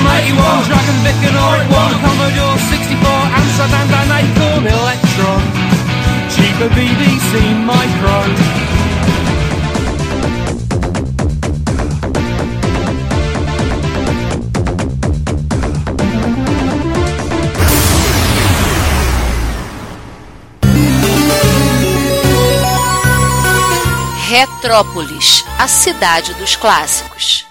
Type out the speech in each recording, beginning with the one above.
Spectrum 81, Dragon Vic and Auric 1, Commodore 64, Amsterdam Dan Acorn Electron, cheaper BBC Micro. Retrópolis, a cidade dos clássicos.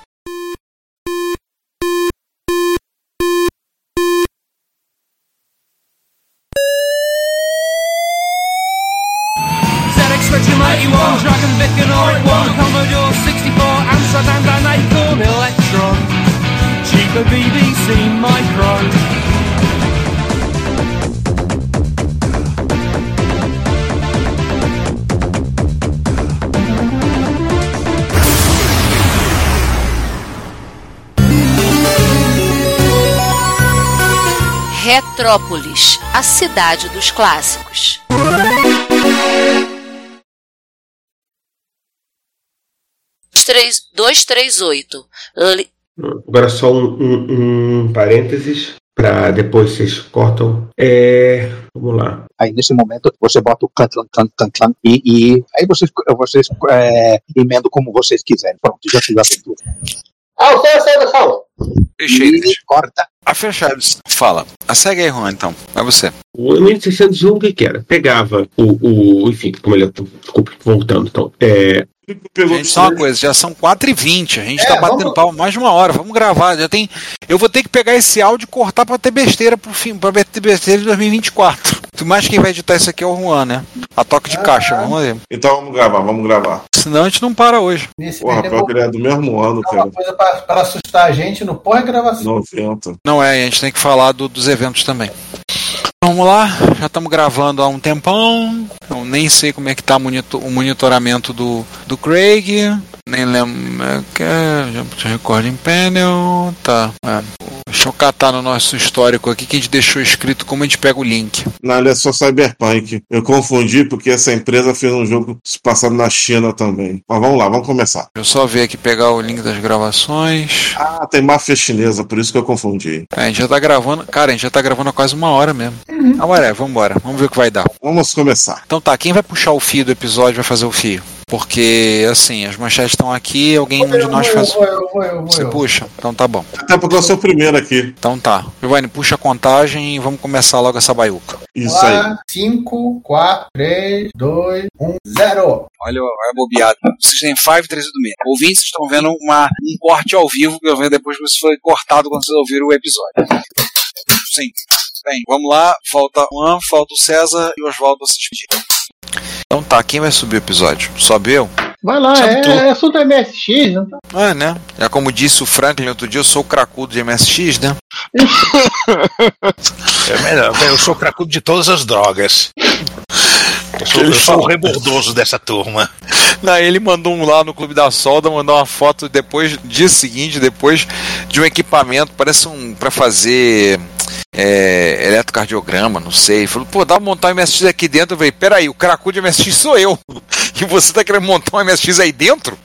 Retrópolis, a cidade dos clássicos. Três, dois, três, oito. Li- Agora só um, um- um parênteses para depois vocês cortam. É, vamos lá. Aí nesse momento você bota o clan, clan, clan, clan, clan e, e aí vocês, vocês é, emendam como vocês quiserem. Pronto, já fiz a abertura. Ah, o seu, seu, pessoal. E corta. A Chaves fala. A segue aí, Juan, então. É você. O 1601, o que que era? Pegava o, o enfim, como ele é, desculpa, voltando, então, é, Gente, só uma coisa, já são 4h20. A gente É, tá batendo vamos- pau mais de uma hora. Vamos gravar. Já tem. Eu vou ter que pegar esse áudio e cortar pra ter besteira pro fim, pra ter besteira de 2024. Tu mais quem vai editar isso aqui é o Juan, né? A toque de caixa, vamos ver. Então vamos gravar, vamos gravar. Senão a gente não para hoje. Nesse Porra, pior que ele é do mesmo ano, cara. uma coisa pra, pra assustar a gente no pós-gravação. 90. Não é, a gente tem que falar do- dos eventos também. Vamos lá, já estamos gravando há um tempão. Eu nem sei como é que tá o monito- o monitoramento do, do Craig. Nem lembro. é é, já recording panel. Tá. é. Deixa eu catar no nosso histórico aqui que a gente deixou escrito como a gente pega o link. Não, ele é só Cyberpunk. Eu confundi porque essa empresa fez um jogo se passando na China também. Mas vamos lá, vamos começar. Deixa eu só ver aqui, pegar o link das gravações. Ah, tem máfia chinesa, por isso que eu confundi. É, a gente já tá gravando. Cara, a gente já tá gravando há quase uma hora mesmo. Ah, ué, vambora. Vamos ver o que vai dar. Vamos começar. Então tá, quem vai puxar o fio do episódio vai fazer o fio. Porque, assim, as manchetes estão aqui, alguém um de nós eu, faz. vou, eu vou, eu vou, Você eu. puxa? Então tá bom. Até porque eu sou o primeiro aqui. Então tá. Giovanni, puxa a contagem e vamos começar logo essa baiuca. Isso aí. 5, 4, 3, 2, 1, 0. Olha a bobeada. Vocês têm 5 3 do meio. Ouvintes estão vendo uma, um corte ao vivo, que eu vejo depois que isso foi cortado quando vocês ouviram o episódio. Sim. Bem, vamos lá. Falta o Juan, falta o César e o Oswaldo se despedir. Então tá, quem vai subir o episódio? Sobe eu? Vai lá, Sabe tu. é, é assunto MSX, não tá? É, né? É como disse o Franklin outro dia, eu sou o cracudo de MSX, né? É melhor. Eu sou o cracudo de todas as drogas. Eu sou, eu sou o rebordoso dessa turma. Não, ele mandou um lá no Clube da Solda, mandou uma foto depois, dia seguinte, depois de um equipamento, parece um para fazer é, eletrocardiograma, não sei. Falou, pô, dá pra montar um MSX aqui dentro. Eu falei, peraí, o cracudo de MSX sou eu. E você tá querendo montar um MSX aí dentro?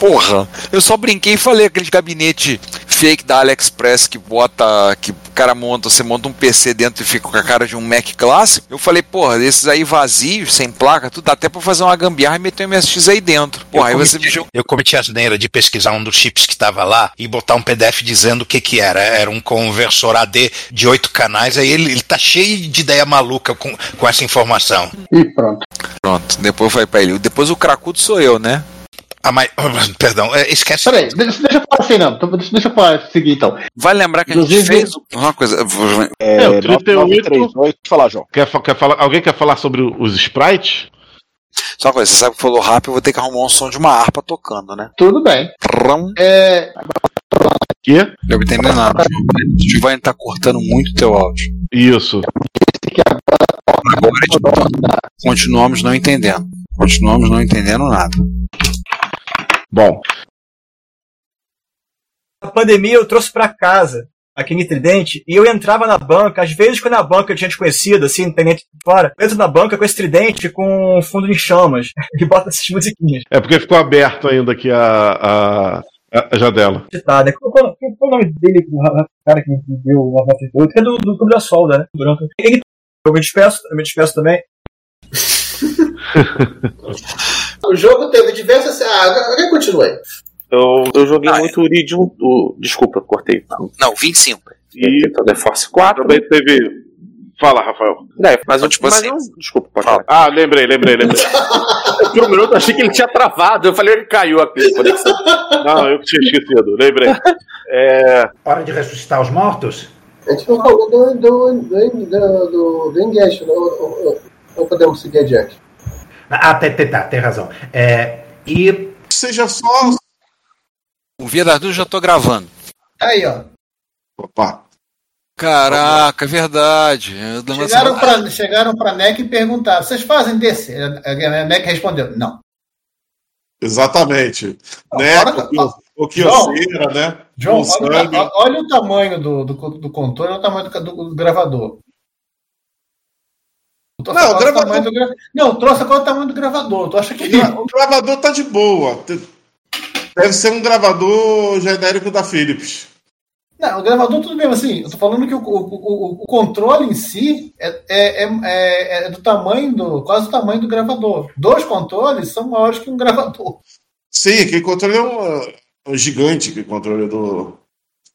Porra, eu só brinquei e falei aquele gabinete fake da AliExpress que bota, que o cara monta, você monta um PC dentro e fica com a cara de um Mac clássico. Eu falei, porra, desses aí vazios, sem placa, tudo dá até pra fazer uma gambiarra e meter um MSX aí dentro. Porra, aí você me cometi, jogou. eu cometi a asneira de pesquisar um dos chips que estava lá e botar um PDF dizendo o que que era. Era um conversor AD de oito canais, aí ele, ele tá cheio de ideia maluca com, com essa informação. E pronto. Pronto, depois vai pra ele. Depois o cracudo sou eu, né? Ah, mas, perdão, é, esquece. Peraí, deixa, deixa eu falar assim, não. Então, Deixa, deixa eu falar seguir então. Vai lembrar que a gente fez uma coisa. É, o 38. 938, fala, João. Quer, quer falar, alguém quer falar sobre os sprites? Só uma coisa, você sabe que falou rápido, eu vou ter que arrumar um som de uma harpa tocando, né? Tudo bem. Trum. É, Que? Eu não entendi nada. O Giovanni tá cortando muito teu áudio. Isso. Agora a continuamos não entendendo. Continuamos não entendendo nada. Bom, A pandemia eu trouxe pra casa, aqui em Tridente, e eu entrava na banca, às vezes quando a banca eu tinha desconhecido, assim, independente de fora, eu entro na banca com esse tridente com fundo em chamas, e bota essas musiquinhas. é porque ficou aberto ainda aqui a, a, É, é Jadela. citada. Qual, qual, qual o nome dele, o ra- cara que me deu a voz de outro? É do, do Clube da Solda, né? Branco. Ele, eu me despeço, eu me despeço também. O jogo teve diversas. Ah, agora continua aí. Eu, eu joguei muito Iridium. O, desculpa, cortei. Não, 25. E então, The Force 4. Também teve. Fala, Rafael. É, mas, eu, tipo mas assim- eu- desculpa, pode falar. Ah, lembrei, lembrei, lembrei. Por um minuto eu achei que ele tinha travado. Eu falei, ele caiu aqui. a conexão. Não, eu que tinha esquecido, lembrei. É, Hora de ressuscitar os mortos? A gente não falou do, do, do, do, do, do Engage, não, ou- ou- ou podemos seguir adiante. Ah, tá, tá, tá, tem razão. É, e seja só. O Via das Dúvidas já tô gravando. Aí, ó. Opa. Caraca, é verdade. Chegaram pra, chegaram pra NEC e perguntaram: vocês fazem desse? A NEC respondeu: não. Exatamente. né? O que João, né? O sangue. olha, olha o tamanho do, do, do controle, olha o tamanho do- do gravador. Não, o gravador- do gra- Não, trouxe agora o tamanho do gravador. Tu acha que. O gravador tá de boa. Deve ser um gravador genérico da Philips. Não, o gravador tudo bem, mas assim, eu tô falando que o, o, o, o controle em si é, é, é, é- é do tamanho do. quase o tamanho do gravador. Dois controles são maiores que um gravador. Sim, aquele controle é um, um gigante, aquele controle do.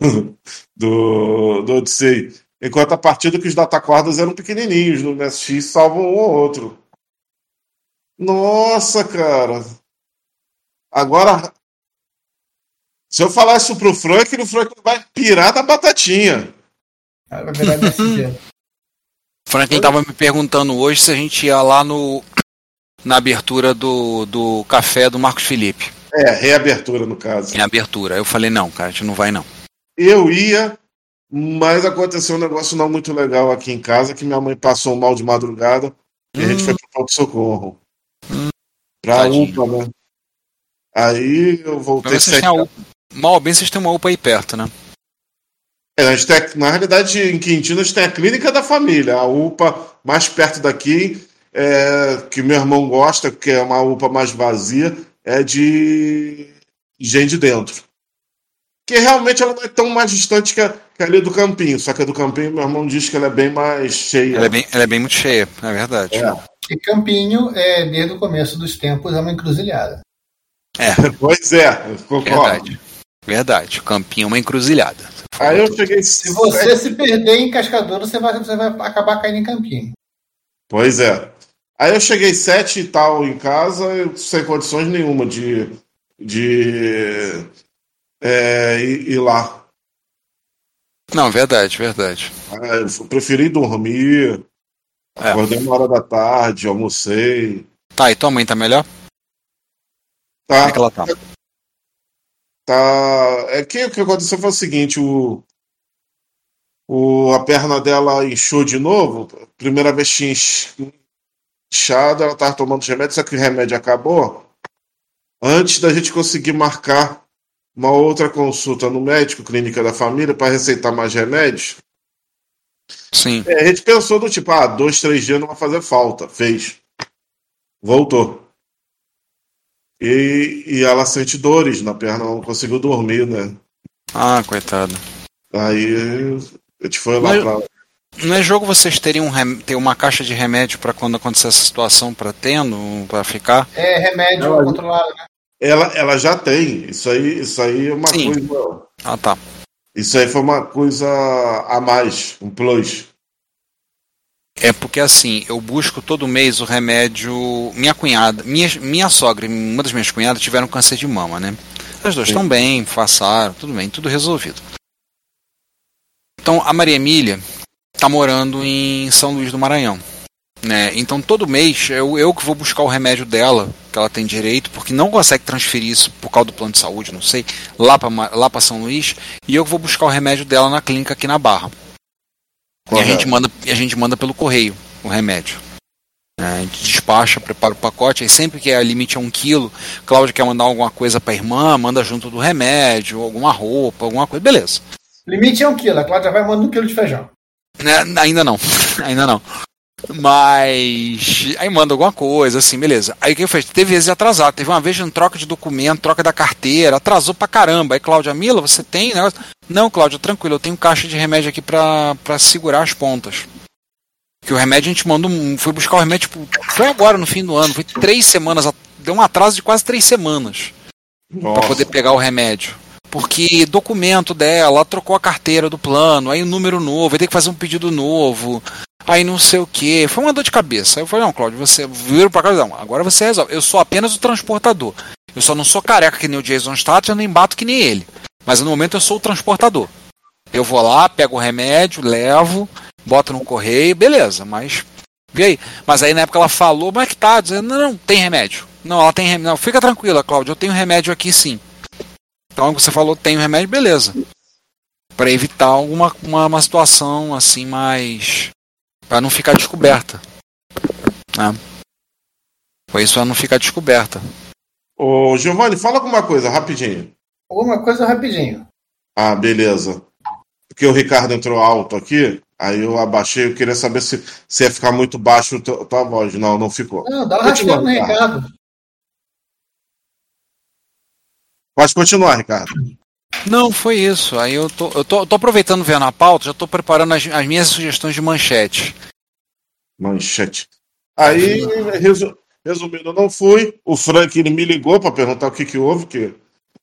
do, do Odyssey. Enquanto a partida que os datacordas eram pequenininhos no MSX, salvam um ou outro. Nossa, cara. Agora, se eu falar isso pro Frank, o Frank vai pirar da batatinha. Vai virar. Franklin tava me perguntando hoje se a gente ia lá no na abertura do, do café do Marcos Felipe. É, reabertura no caso. Em abertura. Eu falei, não, cara, a gente não vai não. Eu ia, mas aconteceu um negócio não muito legal aqui em casa, que minha mãe passou mal de madrugada e a gente foi pro pronto-socorro. Pra Tadinho. UPA, né? Aí eu voltei vocês têm a UPA, mal bem vocês têm uma UPA aí perto, né? É, a gente tem, na realidade, em Quintino, a gente tem a clínica da família, a UPA mais perto daqui, é, que meu irmão gosta, que é uma UPA mais vazia, é de gente de dentro. Que realmente ela não é tão mais distante que a, que a ali do Campinho, só que a do Campinho, meu irmão diz que ela é bem mais cheia. Ela é bem, ela é bem muito cheia, é verdade. E Campinho, é, desde o começo dos tempos, é uma encruzilhada. É. Pois é, concordo. Verdade. Verdade. Campinho é uma encruzilhada. Aí eu cheguei. Se você se perder em Cascadura, você vai, você vai acabar caindo em Campinho. Pois é. Aí eu cheguei sete e tal em casa, sem condições nenhuma de, de é, ir, ir lá. Não, verdade, verdade. É, eu preferi dormir. É. Acordei uma hora da tarde, almocei. Tá, e tua mãe tá melhor? Tá. Como é que ela tá? Tá. É que o que aconteceu foi o seguinte: o, o, a perna dela inchou de novo. Primeira vez tinha inch- inchado, ela tava tomando os remédios, só que o remédio acabou. Antes da gente conseguir marcar uma outra consulta no médico, clínica da família, para receitar mais remédios. Sim. É, a gente pensou do tipo, ah, dois, três dias não vai fazer falta. Fez. Voltou. E, e ela sente dores na perna, não conseguiu dormir, né? Ah, coitado. Aí a gente foi lá Mas- pra. Não é jogo vocês terem um rem- ter uma caixa de remédio pra quando acontecer essa situação pra tendo, pra ficar? É remédio Não, controlado, né? Ela, ela já tem. Isso aí, isso aí é uma Sim. coisa. Ah, tá. Isso aí foi uma coisa a mais, um plus. É porque assim, eu busco todo mês o remédio. Minha cunhada, minha, minha sogra e uma das minhas cunhadas tiveram câncer de mama, né? As duas Sim. estão bem, passaram, tudo bem, tudo resolvido. Então a Maria Emília tá morando em São Luís do Maranhão. Né? Então todo mês eu, eu que vou buscar o remédio dela, que ela tem direito, porque não consegue transferir isso por causa do plano de saúde, não sei, lá para lá pra São Luís, e eu que vou buscar o remédio dela na clínica aqui na Barra. E a Correto. gente, manda, e a gente manda pelo correio o remédio. É, a gente despacha, prepara o pacote, aí sempre que é limite é um quilo, Cláudia quer mandar alguma coisa pra irmã, manda junto do remédio, alguma roupa, alguma coisa, beleza. Limite é um quilo. A Cláudia vai mandar um quilo de feijão. Né, ainda não, ainda não. Mas. Aí manda alguma coisa, assim, beleza. Aí o que eu fiz? Teve vezes atrasado. Teve uma vez um troca de documento, troca da carteira, atrasou pra caramba. Aí, Cláudia Mila, você tem negócio? Não, Cláudia, tranquilo, eu tenho caixa de remédio aqui pra, pra segurar as pontas. Que o remédio a gente mandou. um- Foi buscar o remédio, tipo, foi agora no fim do ano, foi três semanas. Deu um atraso de quase três semanas pra poder pegar o remédio. Porque documento dela, ela trocou a carteira do plano, aí o número novo, aí tem que fazer um pedido novo, aí não sei o que. Foi uma dor de cabeça. Aí eu falei, não, Cláudio, você vira pra casa, não, agora você resolve. Eu sou apenas o transportador. Eu só não sou careca que nem o Jason Statham, nem bato que nem ele. Mas no momento eu sou o transportador. Eu vou lá, pego o remédio, levo, boto no correio, beleza, mas. E aí? Mas aí na época ela falou, mas que tá? Dizendo, não, não, tem remédio. Não, ela tem remédio. Não, fica tranquila, Cláudio, eu tenho remédio aqui sim. Então você falou, tem remédio, beleza. Pra evitar alguma uma, uma situação assim mais. Pra não ficar descoberta. Né? Foi isso pra não ficar descoberta. Ô, Giovanni, fala alguma coisa, rapidinho. Uma coisa rapidinho. Ah, beleza. Porque o Ricardo entrou alto aqui, aí eu abaixei, eu queria saber se, se ia ficar muito baixo a tua, tua voz. Não, não ficou. Não, dá uma Continua, rasteira no Ricardo. Pode continuar, Ricardo. Não, foi isso. Aí eu tô, eu tô, tô aproveitando ver na pauta, já tô preparando as, as minhas sugestões de manchete. Manchete. Aí, resu- resumindo, eu não fui. O Frank ele me ligou para perguntar o que, que houve, que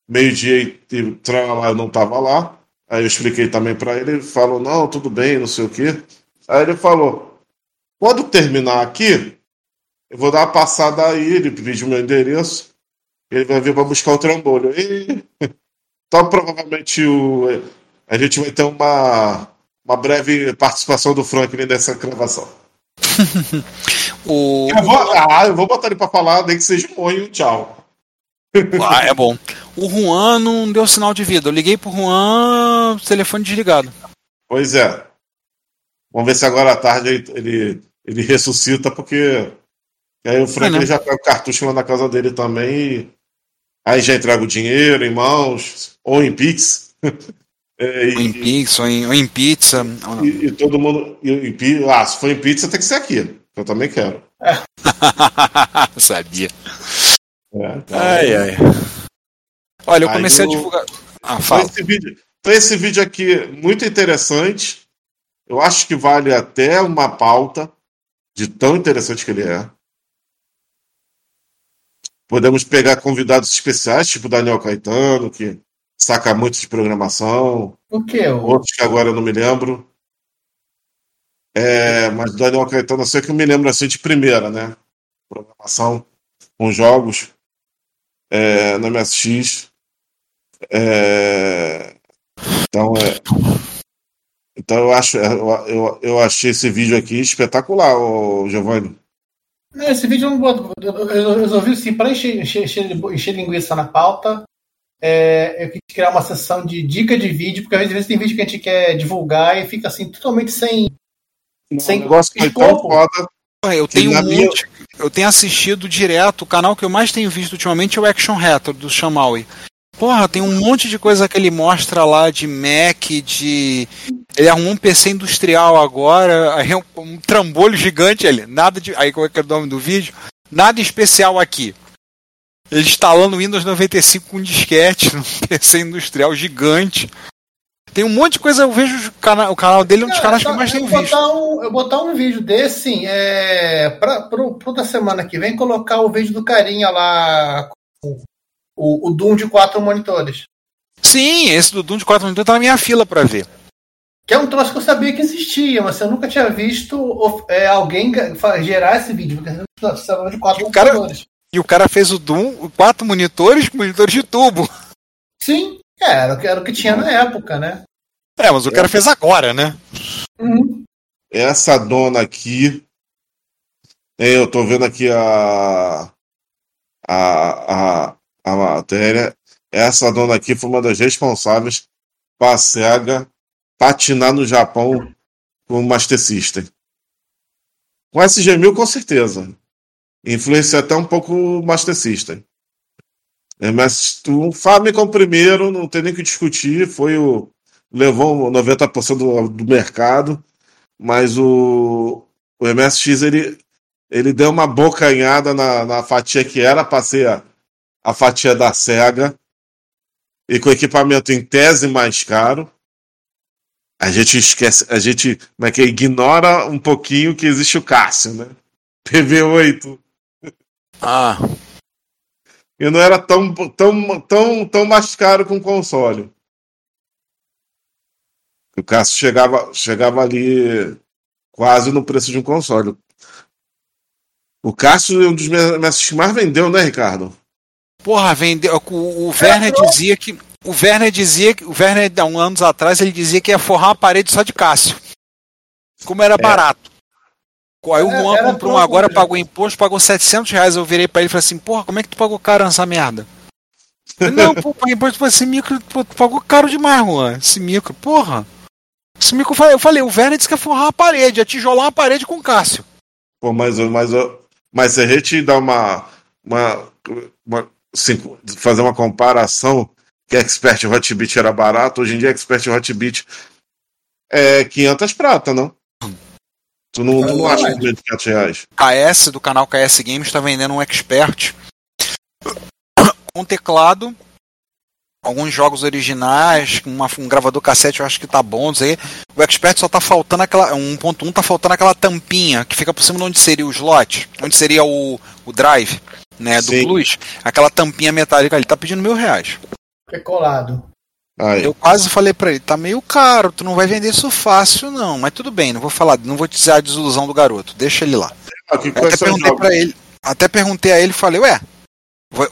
meio-dia e e lá eu não estava lá. Aí eu expliquei também para ele. Ele falou: Não, tudo bem, não sei o quê. Aí ele falou: Quando terminar aqui, eu vou dar uma passada aí. Ele pediu meu endereço. Ele vai vir para buscar o trambolho. E, então, provavelmente, o, a gente vai ter uma, uma breve participação do Franklin nessa gravação. O... Eu vou, ah, eu vou botar ele pra falar, nem que seja um oi tchau. Ah, é bom. O Juan não deu sinal de vida. Eu liguei pro Juan, telefone desligado. Pois é. Vamos ver se agora à tarde ele, ele, ressuscita, porque aí o Frank É, né? já pega o cartucho lá na casa dele também. Aí já entrega o dinheiro em mãos, ou em Pix. É, e, Ou em Pix, ou em, ou em pizza. e- e todo mundo. E, e ah, se for em pizza, tem que ser aqui. Eu também quero. Sabia. É, então- Ai, ai. Olha, eu Aí comecei eu- a divulgar. Ah, Então fala. esse, vídeo, então esse vídeo aqui muito interessante. Eu acho que vale até uma pauta de tão interessante que ele é. Podemos pegar convidados especiais, tipo Daniel Caetano, que saca muito de programação. O que? O... Outros que agora eu não me lembro. É, mas Daniel Caetano, eu sei que eu me lembro assim de primeira, né? Programação com jogos é, na MSX. É, então, é, então eu acho, eu, eu, eu achei esse vídeo aqui espetacular, Giovanni. Não, Esse vídeo eu não. Eu eu resolvi assim, para encher, encher, encher, linguiça na pauta, é, eu quis criar uma sessão de dica de vídeo, porque às vezes tem vídeo que a gente quer divulgar e fica assim, totalmente sem. sem O negócio foi tão escopo. foda. Eu que tenho monte. Eu tenho assistido direto. O canal que eu mais tenho visto ultimamente é o Action Retro do Shamaui. Porra, tem um monte de coisa que ele mostra lá de Mac, de. Ele arrumou um PC industrial agora, aí é um, um trambolho gigante ali. Nada de. Aí qual é que é o nome do vídeo? Nada especial aqui. Ele instalando Windows 95 com disquete num PC industrial gigante. Tem um monte de coisa, eu vejo o canal, o canal dele é um dos canais que eu mais tenho botar visto. Um, eu botar um vídeo desse, sim, é, pra, pro, pro da semana que vem, colocar o vídeo do carinha lá, com o, o Doom de quatro monitores. Sim, esse do Doom de 4 minutos tá na minha fila pra ver. Que é um troço que eu sabia que existia, mas eu nunca tinha visto é, alguém gerar esse vídeo, porque precisava de quatro cara- monitores. E o cara fez o Doom, quatro monitores, monitores de tubo. Sim, é, era, o que- era o que tinha na época, né? É, mas o cara fez agora, né? Uhum. Essa dona aqui. Eu tô vendo aqui a. A, a, a matéria. Essa dona aqui foi uma das responsáveis para a SEGA patinar no Japão com o Master System. Com o SG-1000, com certeza. Influenciou até um pouco o Master System. É, mas o Famicom primeiro, não tem nem o que discutir, foi o. levou 90% do, do mercado, mas o, o MSX ele, ele deu uma bocanhada na, na fatia que era para ser a, fatia da SEGA e com equipamento em tese mais caro. A gente esquece, a gente como é que é? ignora um pouquinho que existe o Cássio, né? PV8. Ah. E não era tão, tão, tão, tão mais caro que um console. O Cássio chegava, chegava ali quase no preço de um console. O Cássio é um dos mestres que mais vendeu, né, Ricardo? Porra, vendeu. O, o Werner dizia que. O Werner dizia que. O Werner, há um anos atrás, ele dizia que ia forrar uma parede só de Cássio. Como era É. barato. Aí o É, Juan comprou um agora, pagou imposto, pagou 700 reais. Eu virei pra ele e falei assim: Porra, como é que tu pagou caro nessa merda? Não, pô, paguei imposto pra esse micro, pô, tu pagou caro demais, Juan. Esse micro, porra. Esse micro, eu falei, eu falei, o Werner disse que ia forrar uma parede, ia tijolar uma parede com Cássio. Pô, mas, mas, mas se a gente dá uma. uma, uma fazer uma comparação, que Expert Hotbit era barato, hoje em dia Expert Hotbit é 500 prata, não? Tu não, não acha que é de 500 reais? KS do canal KS Games está vendendo um Expert com teclado, alguns jogos originais, uma- um gravador cassete, eu acho que tá bom, não sei. O Expert só tá faltando aquela. 1.1 tá faltando aquela tampinha que fica por cima de onde seria o slot, onde seria o, o drive, né, do Sim. Plus. Aquela tampinha metálica ali, tá pedindo mil reais. É colado. Aí. Eu quase falei pra ele, tá meio caro, tu não vai vender isso fácil não, mas tudo bem, não vou falar, não vou dizer a desilusão do garoto, deixa ele lá. Ah, até perguntei pra ele, até perguntei a ele, falei, ué,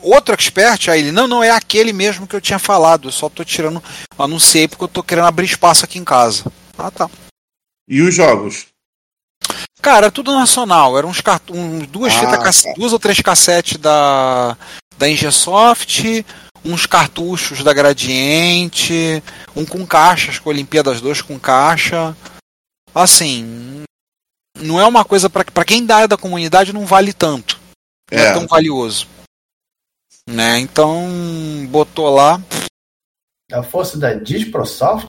outro expert? Aí ele, não, não, é aquele mesmo que eu tinha falado, eu só tô tirando, anunciei porque eu tô querendo abrir espaço aqui em casa. Ah, tá. E os jogos? Cara, era tudo nacional, eram uns cart... uns, duas, Ah, fitas tá. duas ou três cassetes da, da Ingesoft, uns cartuchos da Gradiente, um com caixas, com Olimpíadas 2 com caixa. Assim, não é uma coisa para pra quem da área da comunidade não vale tanto. Não é, É. tão valioso. Né? Então, botou lá. A força da Disprosoft?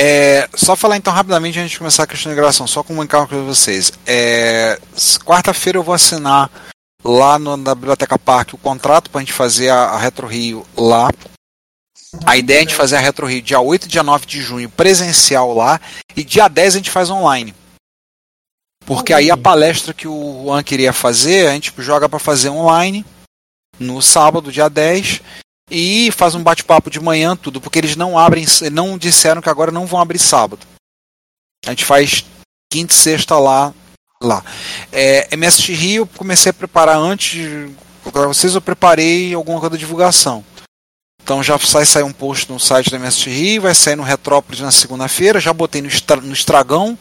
É, só falar então rapidamente antes de começar a questão de gravação, só comunicar uma coisa pra vocês. É, Quarta-feira eu vou assinar lá no- na Biblioteca Parque o contrato pra gente fazer a, a Retro Rio lá. A ideia é a gente fazer a Retro Rio dia 8 e dia 9 de junho presencial lá e dia 10 a gente faz online. Porque aí a palestra que o Juan queria fazer, a gente joga pra fazer online no sábado, dia 10, e faz um bate-papo de manhã, tudo, porque eles não abrem, não disseram que agora não vão abrir sábado. A gente faz quinta e sexta lá. lá. É, MSX Rio, eu comecei a preparar antes, para vocês eu preparei alguma coisa da divulgação. Então já sai sair um post no site da MSX Rio, vai sair no Retrópolis na segunda-feira, já botei no, estra, no Estragão.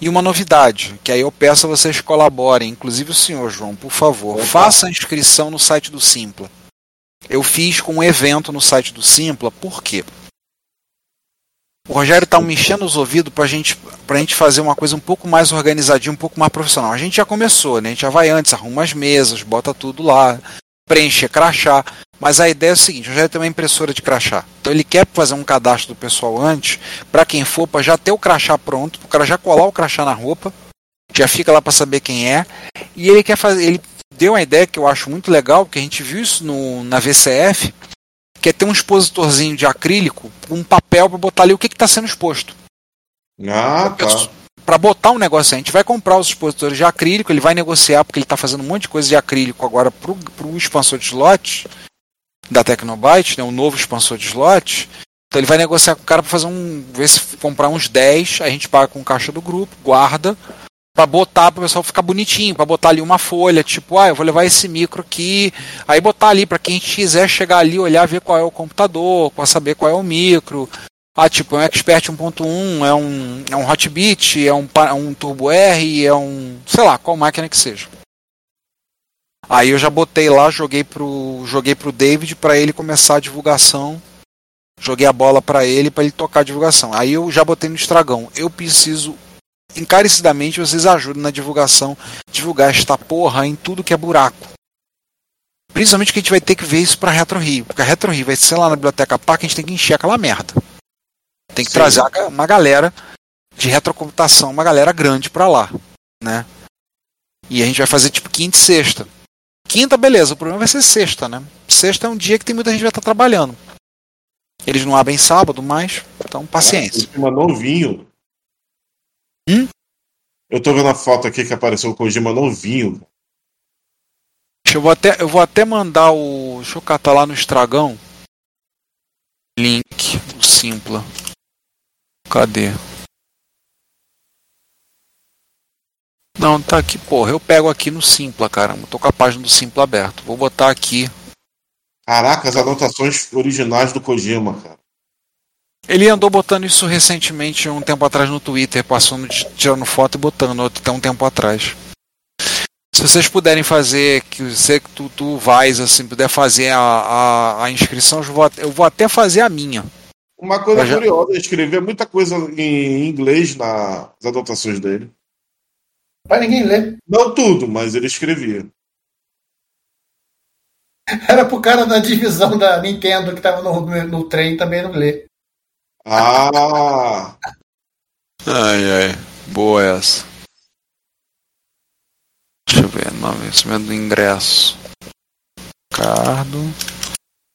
E uma novidade, que aí eu peço a vocês colaborem, inclusive o senhor João, por favor, faça a inscrição no site do Simpla. Eu fiz com um evento no site do Simpla, por quê? O Rogério tá me enchendo os ouvidos pra gente, pra gente fazer uma coisa um pouco mais organizadinha, um pouco mais profissional. A gente já começou, né? A gente já vai antes, arruma as mesas, bota tudo lá, preenche crachá. Mas a ideia é o seguinte, o Rogério tem uma impressora de crachá. Então ele quer fazer um cadastro do pessoal antes, para quem for, para já ter o crachá pronto, para o cara já colar o crachá na roupa, já fica lá para saber quem é. E ele quer fazer, ele deu uma ideia que eu acho muito legal, porque a gente viu isso no, na VCF, que é ter um expositorzinho de acrílico, um papel para botar ali o que está sendo exposto. Ah, tá. Para botar um negócio, a gente vai comprar os expositores de acrílico, ele vai negociar, porque ele está fazendo um monte de coisa de acrílico agora para o expansor de slot da Tecnobyte, né, o novo expansor de slot. Então ele vai negociar com o cara para fazer um. ver se comprar uns 10, a gente paga com caixa do grupo, guarda, para botar para o pessoal ficar bonitinho, para botar ali uma folha, tipo, ah, eu vou levar esse micro aqui, aí botar ali para quem quiser chegar ali, olhar, ver qual é o computador, para saber qual é o micro. Ah, tipo, é um Expert 1.1, é um, é um Hotbit, é um, pa- um Turbo R, é um. sei lá, qual máquina que seja. Aí eu já botei lá, joguei pro, joguei pro David para ele começar a divulgação. Joguei a bola para ele para ele tocar a divulgação. Aí eu já botei no estragão. Eu preciso encarecidamente vocês ajudem na divulgação, divulgar esta porra em tudo que é buraco. Principalmente que a gente vai ter que ver isso para Retro Rio, porque a Retro Rio vai ser lá na Biblioteca Parque, a gente tem que encher aquela merda. Tem que Sim. trazer uma galera de retrocomputação, uma galera grande pra lá, né? E a gente vai fazer tipo quinta e sexta. Quinta, beleza, o problema vai ser sexta, né? Sexta é um dia que tem muita gente que vai estar trabalhando. Eles não abrem sábado, mas então paciência. Kojima novinho. Hum? Eu tô vendo a foto aqui que apareceu o Kojima novinho. Deixa eu vou até eu vou até mandar o, deixa eu catar lá no Estragão. Link do Simpla. Cadê? Não, tá aqui, porra. Eu pego aqui no Simpla, caramba. Tô com a página do Simpla aberto. Vou botar aqui. Caraca, as anotações originais do Kojima, cara. Ele andou botando isso recentemente, um tempo atrás no Twitter, passando, tirando foto e botando até um tempo atrás. Se vocês puderem fazer, que você que tu, tu vais, assim, puder fazer a, a, a inscrição, eu vou, eu vou até fazer a minha. Uma coisa Eu já- curiosa, ele escreveu muita coisa em inglês nas anotações dele. Pra ninguém ler. Não tudo, mas ele escrevia. Era pro cara da divisão da Nintendo que tava no, no, no trem também não ler. Ah! Ai, ai. Boa essa. Deixa eu ver, nome, vencimento do ingresso. Ricardo.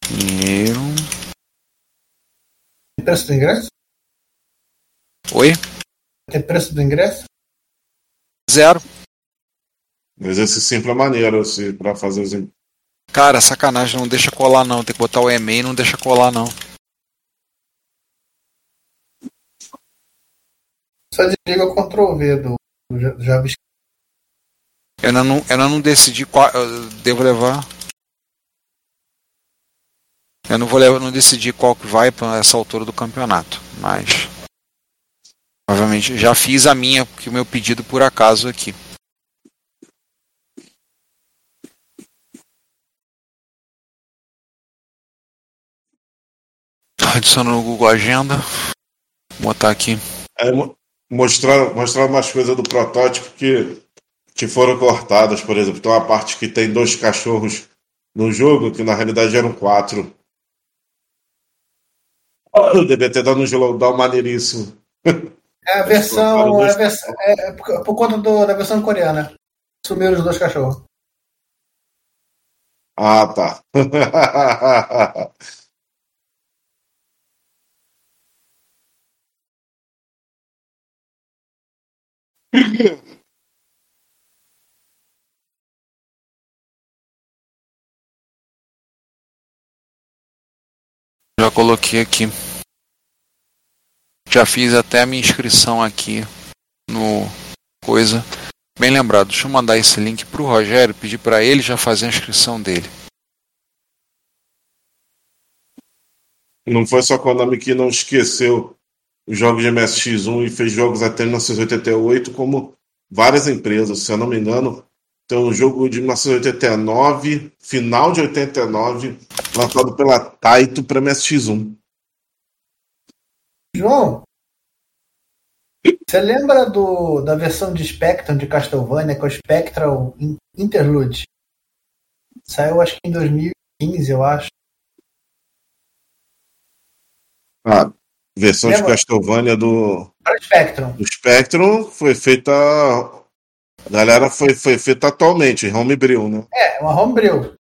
Pinheiro. Tem preço do ingresso? Oi? Tem preço do ingresso? Zero. Mas esse simples é maneiro assim, pra fazer os. Cara, sacanagem, não deixa colar não. Tem que botar o e-mail não deixa colar não. Só desliga o Ctrl V do, do Ja- JavaScript. Eu ainda não, eu ainda não decidi qual. Eu devo levar. Eu não vou levar, não decidi qual que vai para essa altura do campeonato, mas provavelmente já fiz a minha, porque o meu pedido por acaso aqui. Adicionando no Google Agenda. Vou botar aqui. É, mo- mostrar, mostrar umas coisas do protótipo que, que foram cortadas, por exemplo. Tem uma parte que tem dois cachorros no jogo, que na realidade eram quatro. Eu devia ter dado um slowdown maneiríssimo. É a versão. É, a versão, é por, por conta do- da versão coreana. Sumiram os dois cachorros. Ah, tá. Já coloquei aqui. Já fiz até a minha inscrição aqui no coisa. Bem lembrado, deixa eu mandar esse link pro Rogério, pedir para ele já fazer a inscrição dele. Não foi só Konami que não esqueceu os jogos de MSX1 e fez jogos até 1988, como várias empresas. Se eu não me engano, tem um jogo de 1989, final de 89, lançado pela Taito para MSX1. João, você lembra do, da versão de Spectrum de Castlevania com o Spectral In- Interlude? Saiu acho que em 2015, eu acho. A versão de Lembra? Castlevania do, Para Spectrum. do Spectrum foi feita. A galera foi, foi feita atualmente, em Homebrew, né? É, uma homebrew.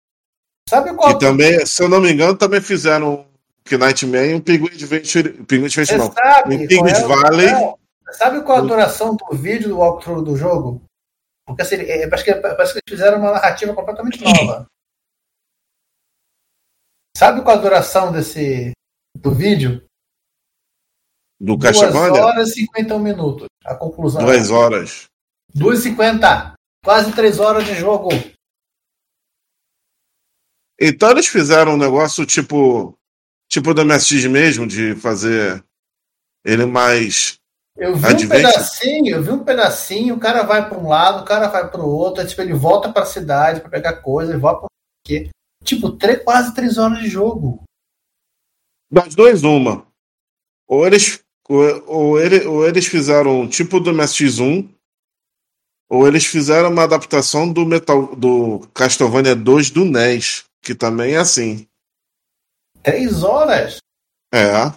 Sabe qual? E também, se eu não me engano, também fizeram que Nightmare e um Penguin Adventure. Penguin Adventure não. sabe, qual é Valley. não, sabe qual a duração do vídeo do walkthrough do jogo? Porque assim, é, parece, que, parece que eles fizeram uma narrativa completamente nova. Sabe qual a duração desse do vídeo? Do 2 Castlevania? horas e 51 minutos. A conclusão. Duas horas. 2 e 50. Quase 3 horas de jogo. Então eles fizeram um negócio tipo. Tipo do MSX mesmo, de fazer ele mais. Eu vi um Adventure. pedacinho, eu vi um pedacinho, o cara vai para um lado, o cara vai para o outro, aí, tipo, ele volta para a cidade para pegar coisa, ele volta para quê? Tipo, três, quase três horas de jogo. Das duas, uma. Ou eles. Ou, ou, ele, ou eles fizeram um tipo do MSX1, ou eles fizeram uma adaptação do Metal do Castlevania 2 do NES, que também é assim. Três horas? É. Deixa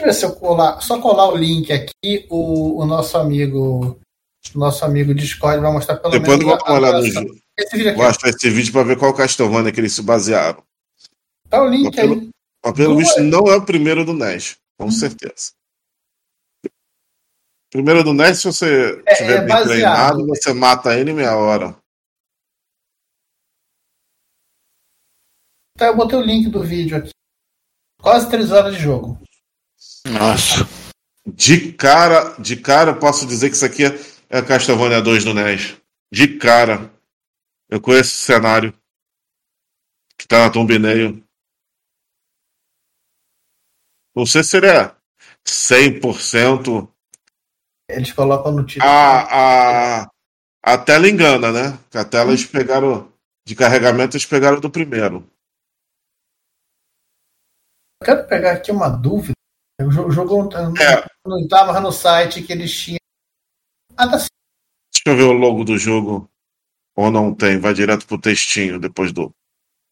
eu ver se eu colar. Só colar o link aqui, o, o nosso amigo. Nosso amigo Discord vai mostrar pelo Depois eu menos. vou olhar no jogo. Esse vídeo aqui. Vou achar esse vídeo para ver qual Castlevania que eles se basearam. Tá o link Mas pelo, aí. mas pelo visto, não é o primeiro do NES, com certeza. Primeiro do NES, se você É- tiver é bem baseado. treinado, você mata ele em meia hora. Tá, eu botei o link do vídeo aqui. Quase três horas de jogo. Nossa. De cara, de cara, eu posso dizer que isso aqui é, é Castlevania 2 do NES. De cara. Eu conheço o cenário que tá na thumbnail. Não sei se ele é 100%. Eles colocam no título. A, a, a tela engana, né? A tela eles pegaram de carregamento, eles pegaram do primeiro. Eu quero pegar aqui uma dúvida. O jo- o jogo não tá- É. não estava no site que eles tinham. Ah, tá sim. Deixa eu ver o logo do jogo. Ou não tem, vai direto pro textinho depois do.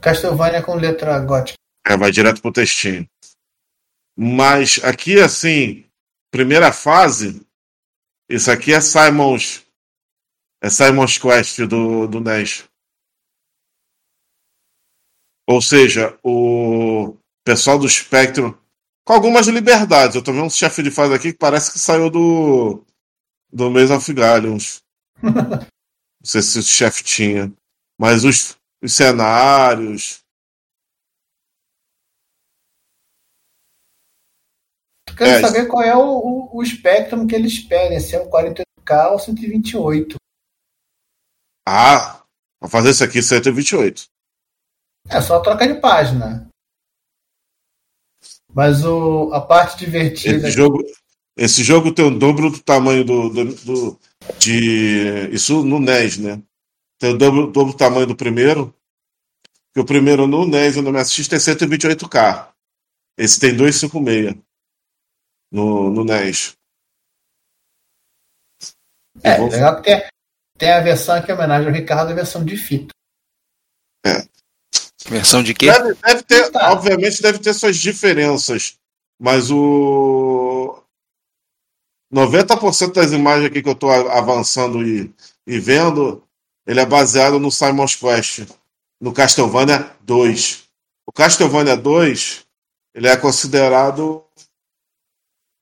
Castlevania com letra gótica. É, vai direto pro textinho. Mas aqui, assim, primeira fase, isso aqui é Simon's. É Simon's Quest do, do NES. Ou seja, o pessoal do Spectrum, com algumas liberdades. Eu tô vendo um chefe de fase aqui que parece que saiu do. do Maze of Galleons. Não sei se o chefe tinha. Mas os, os cenários. Quero É, saber qual é o, o, o Spectrum que eles pedem, se é um 48K ou 128. Ah, vou fazer isso aqui 128. É só troca de página. Mas o, a parte divertida. Esse jogo, esse jogo tem o dobro do tamanho do, do, do- de isso no NES, né? Tem o dobro, dobro do tamanho do primeiro. Que o primeiro no NES no MSX tem 128K. Esse tem 256 no, no NES. É, vou- legal que tem, tem a versão que é homenagem ao Ricardo, a versão de fita. Versão de quê? Deve, deve ter, obviamente deve ter suas diferenças, mas o 90% das imagens aqui que eu estou avançando e, e vendo, ele é baseado no Simon's Quest, no Castlevania 2. O Castlevania 2, ele é considerado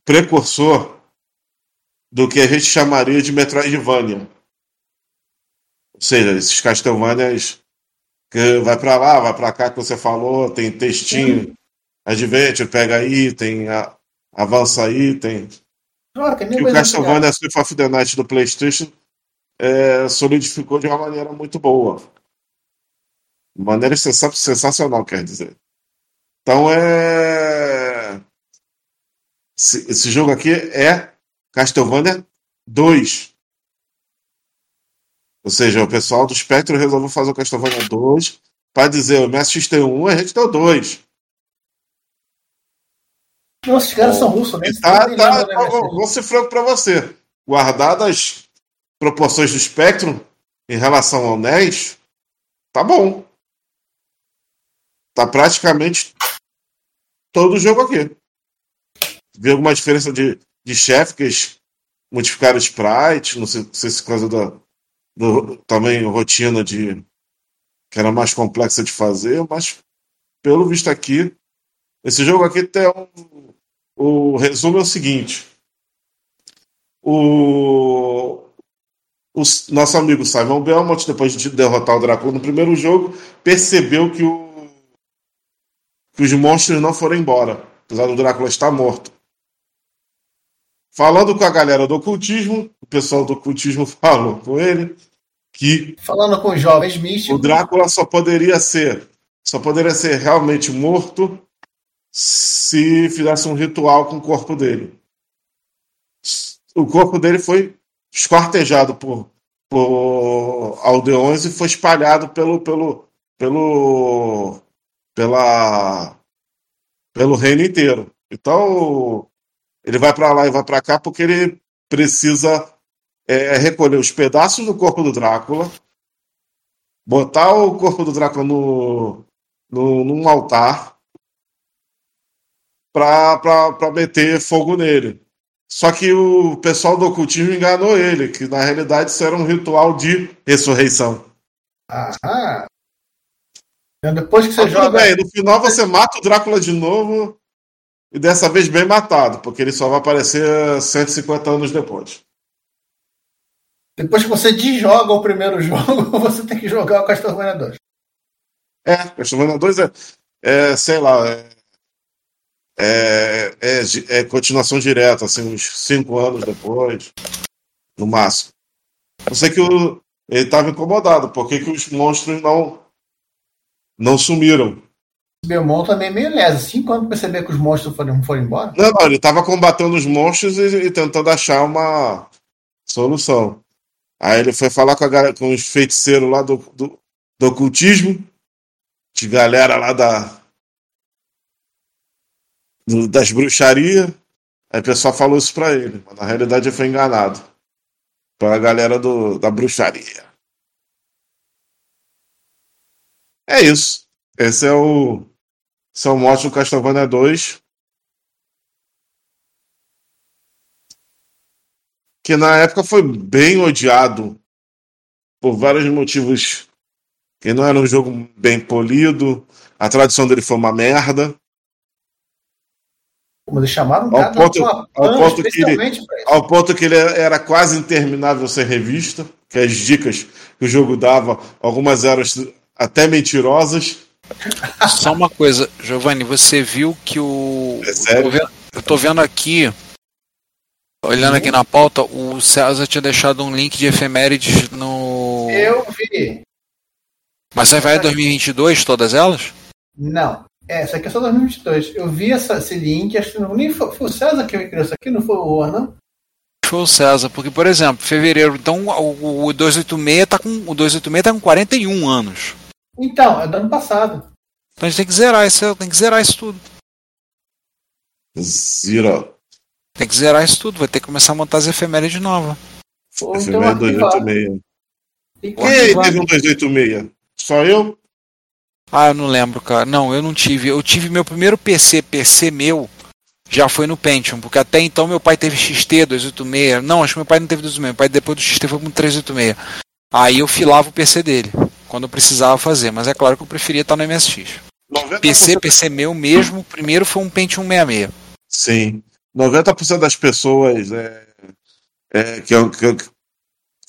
precursor do que a gente chamaria de Metroidvania. Ou seja, esses Castlevanias que vai pra lá, vai pra cá que você falou, tem textinho, adventure, pega item, a- avança item. Ah, tem nem Que o coisa Castlevania Symphony of the Night do PlayStation é, solidificou de uma maneira muito boa. De maneira sensa- sensacional, quer dizer. Então é. Esse, jogo aqui é Castlevania 2. Ou seja, o pessoal do Spectrum resolveu fazer o Castlevania 2 para dizer o MSX tem um, a gente tem o 2. Nossa, os caras são russos, né? Tá, tá, tá, vou, vou ser franco para você. Guardadas as proporções do Spectrum em relação ao NES, tá bom. Tá praticamente todo o jogo aqui. Vi alguma diferença de, de chefe, que eles modificaram sprite, não sei, não sei se por causa da do, também rotina de que era mais complexa de fazer, mas pelo visto aqui, esse jogo aqui tem um, o resumo é o seguinte: o, o nosso amigo Simon Belmont, depois de derrotar o Drácula no primeiro jogo, percebeu que, o, que os monstros não foram embora, apesar do Drácula estar morto. Falando com a galera do ocultismo, o pessoal do ocultismo falou com ele que Falando com os jovens místicos. o Drácula só poderia ser só poderia ser realmente morto se fizesse um ritual com o corpo dele. O corpo dele foi esquartejado por, por aldeões e foi espalhado pelo pelo pelo pela pelo reino inteiro. Então ele vai para lá e vai para cá porque ele precisa é, recolher os pedaços do corpo do Drácula, botar o corpo do Drácula no, no, num altar pra meter fogo nele. Só que o pessoal do ocultismo enganou ele, que na realidade isso era um ritual de ressurreição. Ah. Então, depois que você Mas tudo joga. bem, no final você mata o Drácula de novo, e dessa vez bem matado, porque ele só vai aparecer 150 anos depois. Depois que você desjoga o primeiro jogo, você tem que jogar o Castlevania 2. É, Castlevania 2 é, é sei lá, é, é, é, é continuação direta, assim, uns 5 anos depois, no máximo. Eu sei que o, ele estava incomodado, por que que os monstros não, não sumiram? Belmont também é meio. Cinco anos pra perceber que os monstros foram, foram embora. Não, não, ele estava combatendo os monstros e, e tentando achar uma solução. Aí ele foi falar com, a, com os feiticeiros lá do, do, do ocultismo, de galera lá da, do- das bruxarias. Aí o pessoal falou isso pra ele, mas na realidade ele foi enganado pela galera do, da bruxaria. É isso. Esse é o. Esse é o mote do Castlevania 2. que na época foi bem odiado por vários motivos. Que não era um jogo bem polido, a tradução dele foi uma merda. Mas eles chamaram Ao cara ponto, ao, ponto que ele, ao ponto que ele era quase interminável ser revista, que as dicas que o jogo dava, algumas eram até mentirosas. Só uma coisa, Giovanni, você viu que o. É sério? Eu tô vendo, aqui, olhando aqui na pauta, o César tinha deixado um link de efemérides no. Eu vi. Mas você vai em 2022, todas elas? Não. É, isso aqui é só 2022. Eu vi essa, esse link, acho que não, nem foi, foi o César que me criou isso aqui, não foi o não? Foi o César, porque, por exemplo, fevereiro, então o, o 286 tá com. O 286 tá com 41 anos. Então, é do ano passado. Então a gente tem que zerar isso, tem que zerar isso tudo. Zero. Tem que zerar isso tudo, vai ter que começar a montar as efemérides novas. Ou Esse então é arquivar. 286. Tem que Quem teve um 286? Só eu? Ah, eu não lembro, cara. Não, eu não tive. Eu tive meu primeiro PC, PC meu, já foi no Pentium, porque até então meu pai teve XT 286. Não, acho que meu pai não teve 286. Meu pai depois do XT foi com 386. Aí eu filava o PC dele, quando eu precisava fazer. Mas é claro que eu preferia estar no MSX. 90% PC, PC meu mesmo, o primeiro foi um Pentium 66. Sim. 90% das pessoas é, é, que, que- que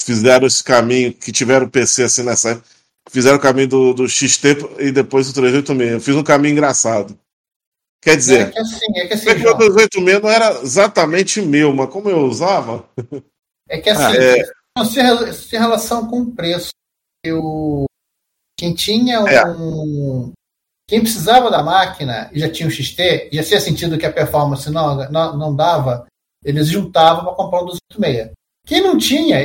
fizeram esse caminho, que tiveram PC assim nessa época, fizeram o caminho do, do XT e depois do 386. Eu fiz um caminho engraçado. Quer É dizer, que assim, é que assim, o João, 386 não era exatamente meu, mas como eu usava. é que assim, É. não se se tem relação com o preço. Eu, quem tinha É. um. Quem precisava da máquina e já tinha um XT, já tinha sentido que a performance não, não, não dava, eles juntavam para comprar um 286. Quem não tinha,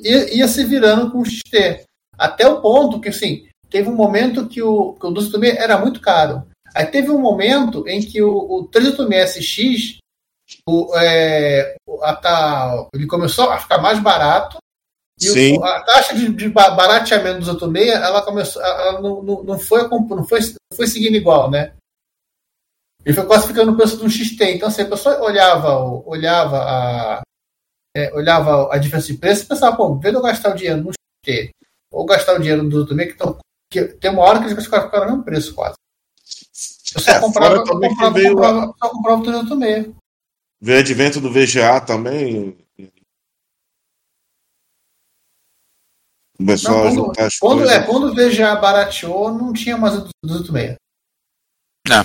ia, ia se virando com o XT. Até o ponto que, assim, teve um momento que o, que o 286 era muito caro. Aí teve um momento em que o, o 386SX o, é, o- a ta- ele começou a ficar mais barato e o- a taxa de, de ba- barateamento dos 86 ela começou ela não, não, não foi a não foi não foi seguindo igual né? Ele foi quase ficando no preço de um XT então se a pessoa olhava olhava a é, olhava a diferença de preço e pensava pô de eu gastar o dinheiro no XT ou gastar o dinheiro do 86 que, tão, que tem uma hora que eles ficaram no mesmo preço quase. Eu só É, comprava, eu comprava, comprava, só comprava o 386 Veio o advento do VGA também. Começou Não, a quando, juntar as quando, coisas. é, quando o VGA barateou, não tinha mais o 286. Já,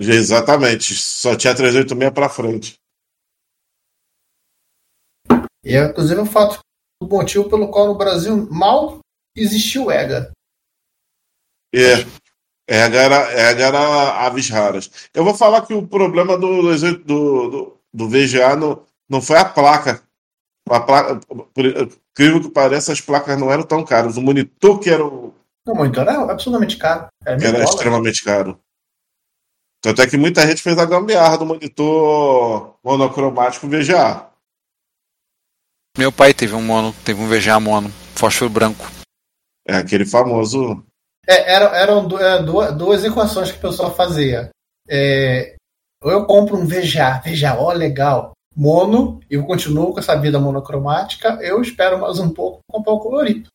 Exatamente. Só tinha 386 pra frente. E é, inclusive, o fato, o motivo pelo qual no Brasil mal existiu o EGA. É. Ega era, Ega era aves raras. Eu vou falar que o problema do, do, do, do VGA não, não foi a placa. A placa. Por incrível que pareça, as placas não eram tão caras. O monitor que era, o, O monitor era absurdamente caro. Era que mil era dólares. extremamente caro. Tanto é que muita gente fez a gambiarra do monitor monocromático VGA. Meu pai teve um mono, teve um VGA mono, fósforo branco. É aquele famoso. É, eram eram é, duas, duas equações que o pessoal fazia. é, ou eu compro um VGA, VGA, ó, legal, mono, e eu continuo com essa vida monocromática, eu espero mais um pouco comprar o colorido.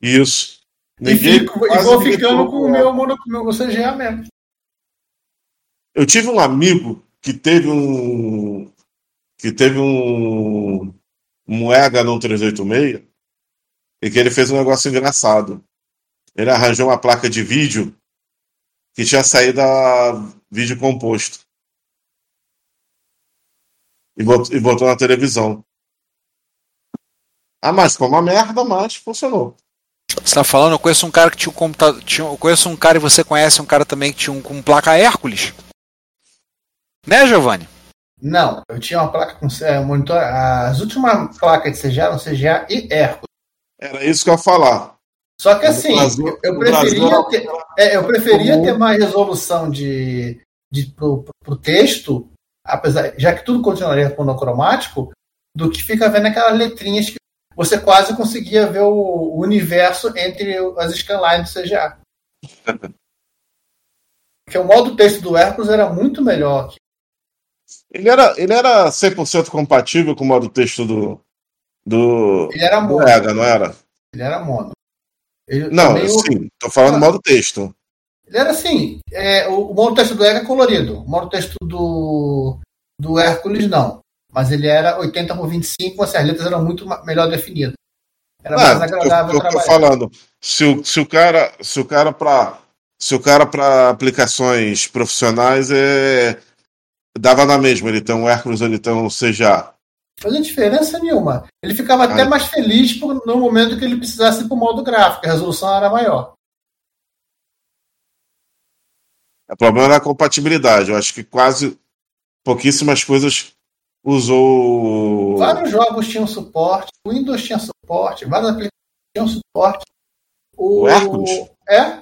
Isso. E, Ninguém- fico, e vou ficando com o meu, mono, meu CGA mesmo. Eu tive um amigo que teve um. que teve um. um no 386 e que ele fez um negócio engraçado. Ele arranjou uma placa de vídeo que tinha saído a vídeo composto. E botou, e botou na televisão. Ah, mas ficou uma merda, mas funcionou. Você tá falando, eu conheço um cara que tinha um computador. Tinha, eu conheço um cara e você conhece um cara também que tinha um com placa Hércules. Né, Giovanni? Não, eu tinha uma placa com é, monitor. As últimas placas de CGA eram CGA e Hércules. Era isso que eu ia falar. Só que No assim, Brasil- eu, preferia, ter, é, eu preferia ter mais resolução de, de pro, pro texto, apesar, já que tudo continuaria monocromático, do que ficar vendo aquelas letrinhas que você quase conseguia ver o, universo entre as scanlines do CGA. Porque o modo texto do Hércules era muito melhor. Ele era, ele era 100% compatível com o modo texto do. do. Ele era do mono. EGA, não era? Ele era mono. Ele, Não, também o- sim, tô falando Ah. modo texto. Ele era assim, é, o, o modo texto do Ega é colorido. O modo texto do, do Hércules, não. Mas ele era 80 por 25, assim, as letras eram muito melhor definidas. Era mais Ah, agradável eu, eu trabalhar. falando, se o, se o cara, se o cara para se o cara para aplicações profissionais é dava na mesma, ele tem um Hércules, ele tem um CGA. Fazia diferença nenhuma. Ele ficava até Ah. mais feliz por- no momento que ele precisasse ir para o modo gráfico, a resolução era maior. O problema era a compatibilidade. Eu acho que quase pouquíssimas coisas usou. Vários jogos tinham suporte, o Windows tinha suporte, vários aplicativos tinham suporte. O, O Hércules? É.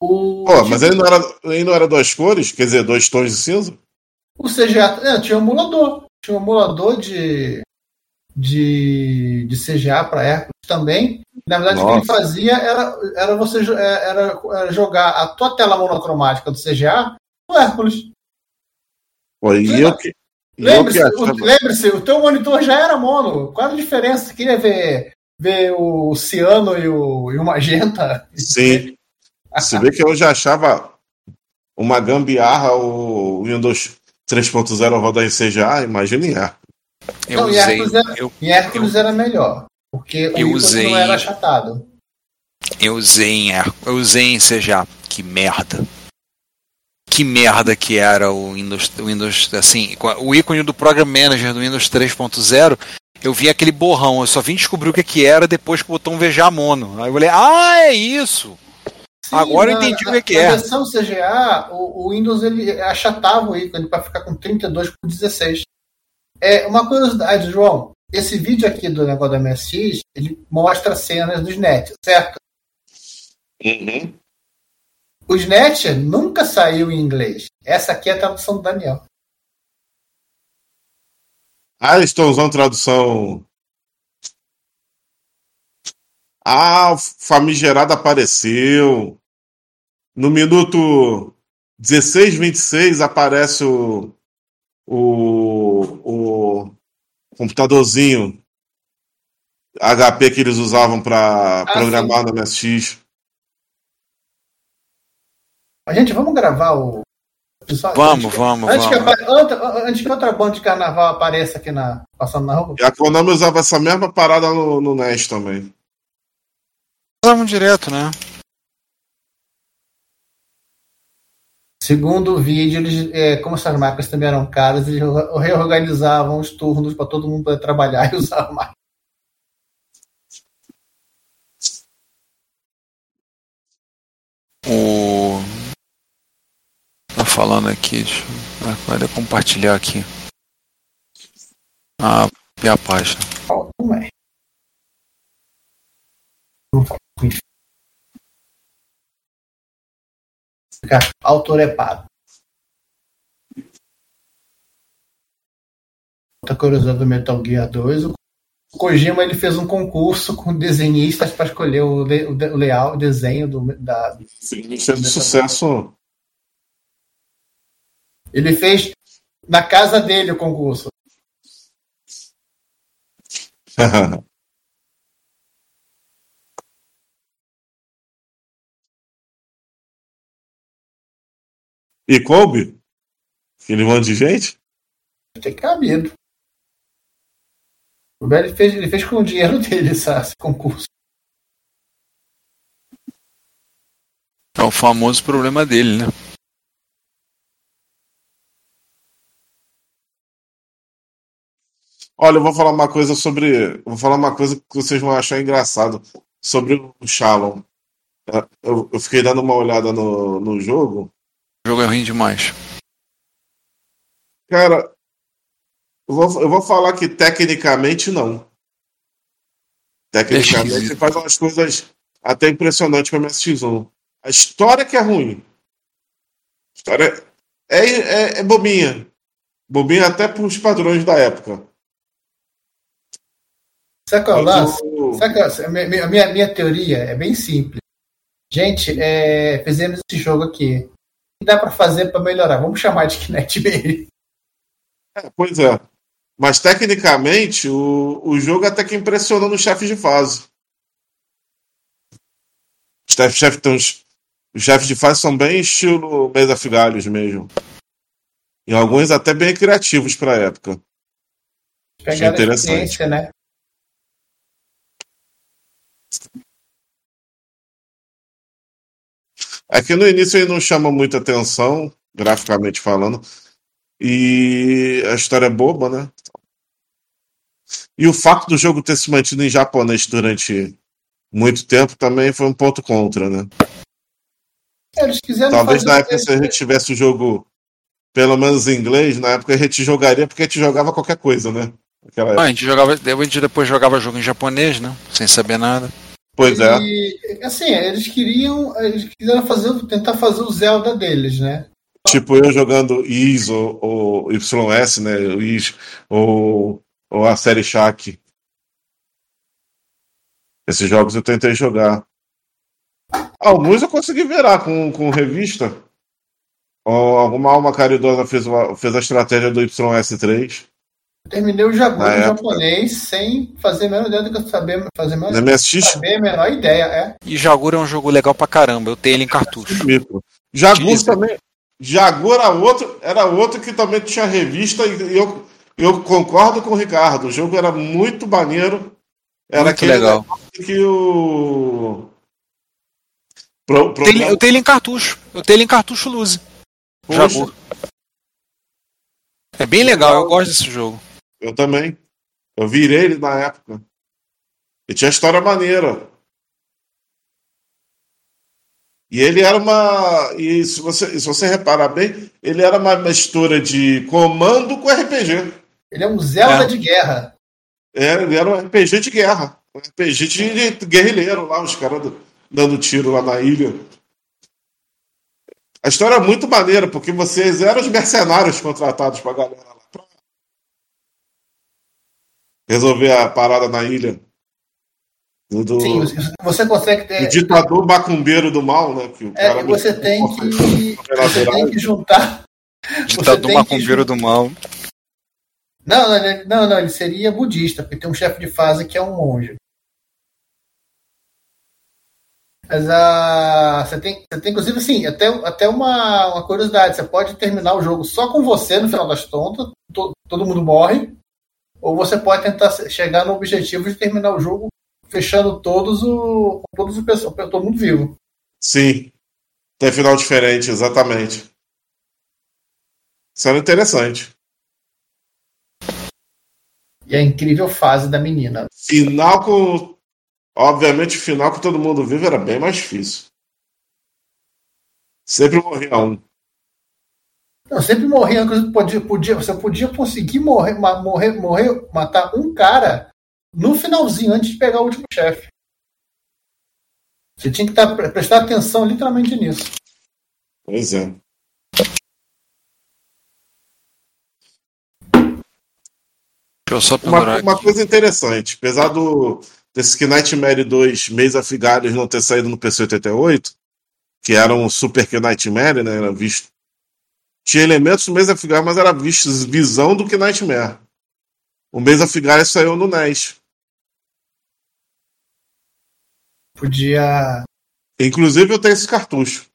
O, Pô, mas ele não, era, ele não era duas cores, quer dizer, dois tons de cinza? O CGA é, tinha um emulador. Tinha um emulador de, de, de CGA para Hércules também. Na verdade, o que ele Nossa. fazia era, era você é, era, era jogar a tua tela monocromática do CGA no Hércules. Pô, e eu que. Lembre-se, lembre-se, o teu monitor já era mono. Qual a diferença? Você queria ver, ver o ciano e o, e o magenta? Sim. Se vê que eu já achava uma gambiarra o Windows 3.0 rodar em CGA, imagina em Hércules. Eu Não, em usei. Hércules, era, Eu, em Hércules era melhor. Porque o Eu Windows usei- não era achatado. eu usei em eu usei em CGA. Que merda. Que merda que era o Windows, o Windows assim, o ícone do Program Manager do Windows 3.0. Eu vi aquele borrão, eu só vim descobrir o que, que era depois que botou um VGA mono. Aí eu falei, ah, é isso! Sim, Agora eu na- entendi o na- que, que na é. versão CGA, o, o Windows ele achatava o ícone para ficar com 32 por 16. É uma curiosidade, João. Esse vídeo aqui do negócio da MSX, ele mostra cenas dos net, certo? Uhum. O SNET nunca saiu em inglês. Essa aqui é a tradução do Daniel. Ah, eles estão usando tradução. Ah, o famigerado apareceu. No minuto 16, 26 aparece o, o, o computadorzinho HP que eles usavam para Ah, programar no MSX. Mas, gente, vamos gravar o. Pessoal, Vamos, antes- vamos, antes Que, vamos. outra- antes que outra banda de carnaval apareça aqui na, passando na rua. E a Konami usava essa mesma parada no, no NES também. Usavam direto, né? Segundo o vídeo, eles, é, como essas máquinas também eram caras, eles re- reorganizavam os turnos para todo mundo poder trabalhar e usar a máquina. O. Tá falando aqui, deixa eu. ah, Vai compartilhar aqui. Ah, e a página. Como é? Ficar autorepado. Outra curiosidade do Metal Gear 2, o Kojima ele fez um concurso com desenhistas para escolher o, le- o de- o layout, o desenho do, da, Sim, fez um sucesso. Ele fez na casa dele o concurso. e coube? Aquele monte de gente? Tem cabido. O Belly fez, ele fez com o dinheiro dele essa- esse concurso. É o famoso problema dele, né? Olha, eu vou falar uma coisa sobre. Vou falar uma coisa que vocês vão achar engraçado sobre o Shalom. Eu, eu fiquei dando uma olhada no, no jogo. O jogo é ruim demais. Cara, eu vou, eu vou falar que tecnicamente não. Tecnicamente esquisito. faz umas coisas até impressionantes com a MSX1. A história que é ruim. A história é, é, é bobinha. Bobinha até para os padrões da época. Sabe qual é o Mas qual é o- a minha, minha, minha teoria é bem simples. Gente, é, fizemos esse jogo aqui. Dá pra fazer pra melhorar? Vamos chamar de Kinect Baby. É, pois é. Mas tecnicamente, o, o jogo até que impressionou no chefe de fase. Os chefes chef, tem uns- os chefes de fase são bem estilo Mesa Figalhos mesmo. E alguns até bem criativos pra época. Achei Pegaram a interessante. né? É que no início ele não chama muita atenção, graficamente falando. E a história é boba, né? E o fato do jogo ter se mantido em japonês durante muito tempo também foi um ponto contra, né? Eles quiseram Talvez na época, se a gente tivesse o jogo pelo menos em inglês, na época a gente jogaria porque a gente jogava qualquer coisa, né? Ah, a gente jogava, a gente depois jogava jogo em japonês, né? Sem saber nada. Pois é. E, assim, eles queriam. Eles quiseram fazer, tentar fazer o Zelda deles, né? Tipo, eu jogando Is ou, ou YS, né? o Is, ou, ou a série Shaq. Esses jogos eu tentei jogar. Alguns eu consegui virar com, com revista. Ou alguma alma caridosa fez, uma- fez a estratégia do YS3. Terminei o jogo Na em japonês sem fazer a menor ideia do que eu saber, fazer a menor, Na MSX? saber a menor ideia, é. E Jagura é um jogo legal pra caramba. Eu tenho ele em cartucho. Jagur também. Jagur era outro, era outro que também tinha revista e eu, eu concordo com o Ricardo. O jogo era muito maneiro. Era Muito legal. que o. Pro, Eu tenho, eu tenho ele em cartucho. Eu tenho ele em cartucho. Poxa. Jagur. É bem legal, eu gosto desse jogo. Eu também. Eu virei ele na época. E tinha história maneira. E ele era uma. E se você, se você reparar bem, ele era uma mistura de comando com RPG. Ele é um Zelda É. de guerra. É, ele era um RPG de guerra. Um RPG de, de guerrilheiro lá, os caras do- dando tiro lá na ilha. A história é muito maneira, porque vocês eram os mercenários contratados pra galera resolver a parada na ilha. Do, do- Sim, você- consegue ter. do ditador macumbeiro do mal, né? Que o É, cara você tem que. Você tem que juntar. Ditador macumbeiro do mal. Não, não, ele- não, não, ele seria budista, porque tem um chefe de fase que é um monge. Mas a. Você tem, você tem inclusive, assim, até, até uma, uma curiosidade. Você pode terminar o jogo só com você no final das contas, to- todo mundo morre. Ou você pode tentar chegar no objetivo de terminar o jogo fechando todos o. com todos o pessoal, todo mundo vivo. Sim. Tem final diferente, exatamente. Isso era interessante. E a incrível fase da menina. Final com. Obviamente, final que todo mundo vive era bem mais difícil. Sempre morria um. Eu sempre morria, inclusive podia, podia, você podia conseguir morrer, ma- morrer, morrer, matar um cara no finalzinho, antes de pegar o último chefe. Você tinha que tá, prestar atenção literalmente nisso. Pois é. Deixa eu só Uma, uma coisa interessante, apesar do desse Nightmare 2 Mesa Figalhos não ter saído no PC 88, que era um Super Nightmare, né? Era visto tinha elementos no Mesa of mas era visão do que Nightmare. O Mesa of Gaia saiu no NES. Podia. Inclusive eu tenho esse cartucho.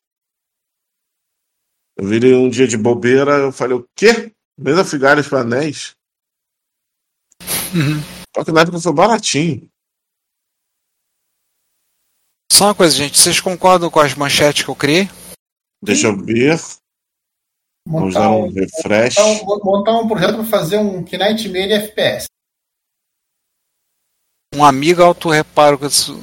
Eu virei um dia de bobeira, eu falei, o quê? Mesa of Gaia para NES? Uhum. Só que na época foi baratinho. Só uma coisa, gente. Vocês concordam com as manchetes que eu criei? Deixa eu ver. Vamos Montar dar um, um refresh. montar um- montar um projeto para fazer um Knightmare FPS. Um amigo auto-reparo com isso.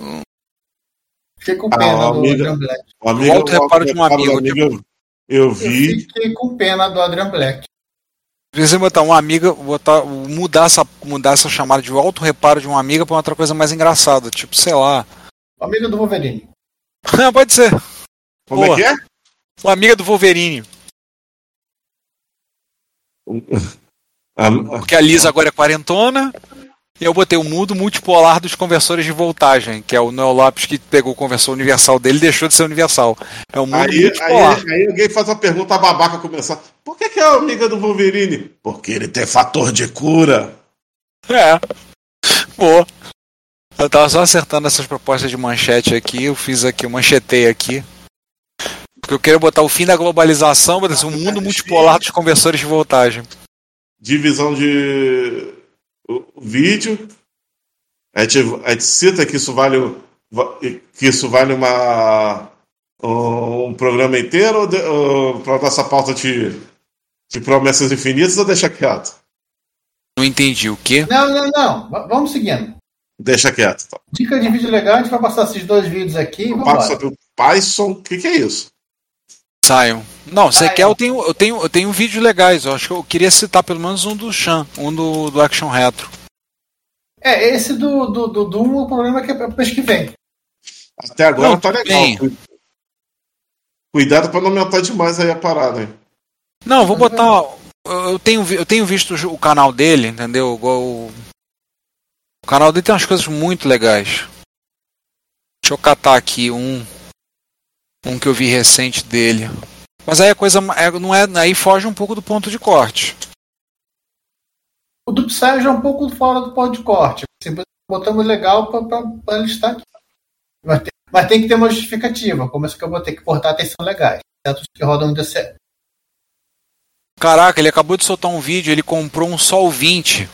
Fiquei com Ah, pena o do amigo- Adrian Black. O amigo, Volta o reparo de um amigo, do eu, eu vi. Eu fiquei com pena do Adrian Black. Você botar uma amiga, botar, mudar, essa, mudar essa chamada de auto-reparo de uma amiga pra outra coisa mais engraçada. Tipo, sei lá. Amigo do Wolverine. Pode ser. Como é Boa. que é? Uma amiga do Wolverine. Porque a Lisa agora é quarentona. E eu botei o mudo multipolar dos conversores de voltagem, que é o Noel Lopes que pegou o conversor universal dele e deixou de ser universal. É o mundo Aí, multipolar. aí, aí alguém faz uma pergunta a babaca começar. Por que, que é a amiga do Wolverine? Porque ele tem fator de cura. É. Boa. Eu tava só acertando essas propostas de manchete aqui, eu fiz aqui, eu manchetei aqui. Porque eu queria botar o fim da globalização, botar assim, o mundo multipolar dos conversores de voltagem. Divisão de vídeo. A gente, a gente cita que isso vale va- que isso vale uma um programa inteiro ou, de- ou pra dar essa pauta de, de promessas infinitas ou deixa quieto? Não entendi o quê? Não, não, não. V- vamos seguindo. Deixa quieto. Tá. Dica de vídeo legal, a gente vai passar esses dois vídeos aqui vamos sobre o Python. O que, que é isso? Saiam. Não, você quer, eu tenho, eu tenho, eu tenho vídeos legais. Eu acho que eu queria citar pelo menos um do Chan, um do, do Action Retro. É, esse do, do, do Doom, o problema é que é pro mês que vem. Até agora Não, tá legal. bem. Cu- Cuidado pra não aumentar demais aí a parada, hein? Não, vou botar. Eu eu tenho, eu tenho visto o canal dele, entendeu? Igual o, o canal dele tem umas coisas muito legais. Deixa eu catar aqui um. Um que eu vi recente dele. Mas aí a coisa é- não é. Aí foge um pouco do ponto de corte. O do Psy já é um pouco fora do ponto de corte. Assim, botamos legal para listar aqui. Mas tem, mas tem que ter uma justificativa. Como é que eu vou ter que cortar atenção legais. Certos que rodam no. Caraca, ele acabou de soltar um vídeo, ele comprou um Sol 20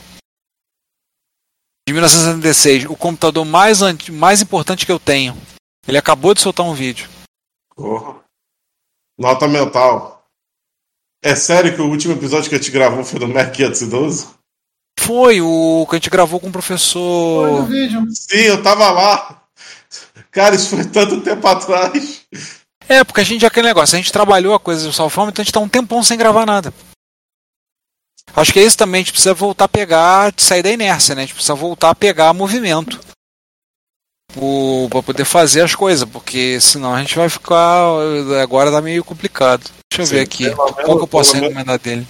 de 1976, o computador mais, mais importante que eu tenho. Ele acabou de soltar um vídeo. Porra. Nota mental. É sério que o último episódio que a gente gravou foi do Mac 512? Foi o que a gente gravou com o professor. vídeo. Sim, eu tava lá. Cara, isso foi tanto tempo atrás. É, porque a gente já aquele negócio, a gente trabalhou a coisa do Salfome, então a gente tá um tempão sem gravar nada. Acho que é isso também, a gente precisa voltar a pegar, sair da inércia, né? A gente precisa voltar a pegar movimento. O, pra poder fazer as coisas, porque senão a gente vai ficar. Agora tá meio complicado. Deixa eu Sim, ver aqui. Qual menos- que eu posso recomendar dele?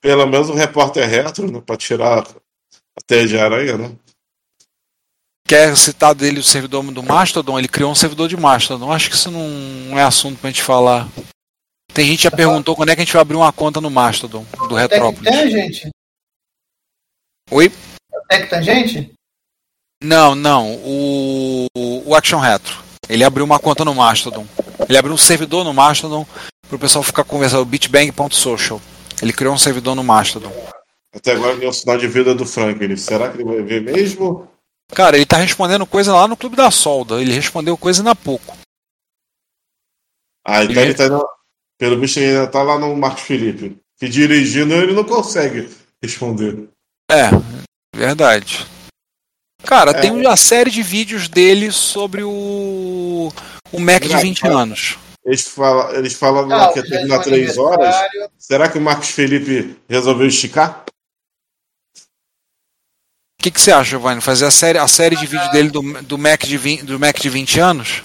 Pelo menos o repórter retro, né? Pra tirar a teia de aranha, né? Quer citar dele o servidor do Mastodon? Ele criou um servidor de Mastodon. Acho que isso não é assunto pra gente falar. Tem gente que já perguntou quando é que a gente vai abrir uma conta no Mastodon do Retrópolis. Tangent? Oi? Tec Tangente? Não, não. O, o Action Retro. Ele abriu uma conta no Mastodon. Ele abriu um servidor no Mastodon pro pessoal ficar conversando. bitbang.social. Ele criou um servidor no Mastodon. Até agora o sinal de vida do Franklin. Será que ele vai ver mesmo? Cara, ele tá respondendo coisa lá no Clube da Solda. Ele respondeu coisa ainda há pouco. Ah, então ele tá indo, Pelo visto, ele ainda tá lá no Marcos Felipe. Que dirigindo ele não consegue responder. É, verdade. Cara, É. tem uma série de vídeos dele sobre o, o Mac de 20 anos. Eles, fala, eles falaram Ah, lá que ia terminar três horas. Será que o Marcos Felipe resolveu esticar? O que, que você acha, Giovanni? Fazer a série, a série de vídeo dele do, do, Mac de 20, do Mac de 20 anos?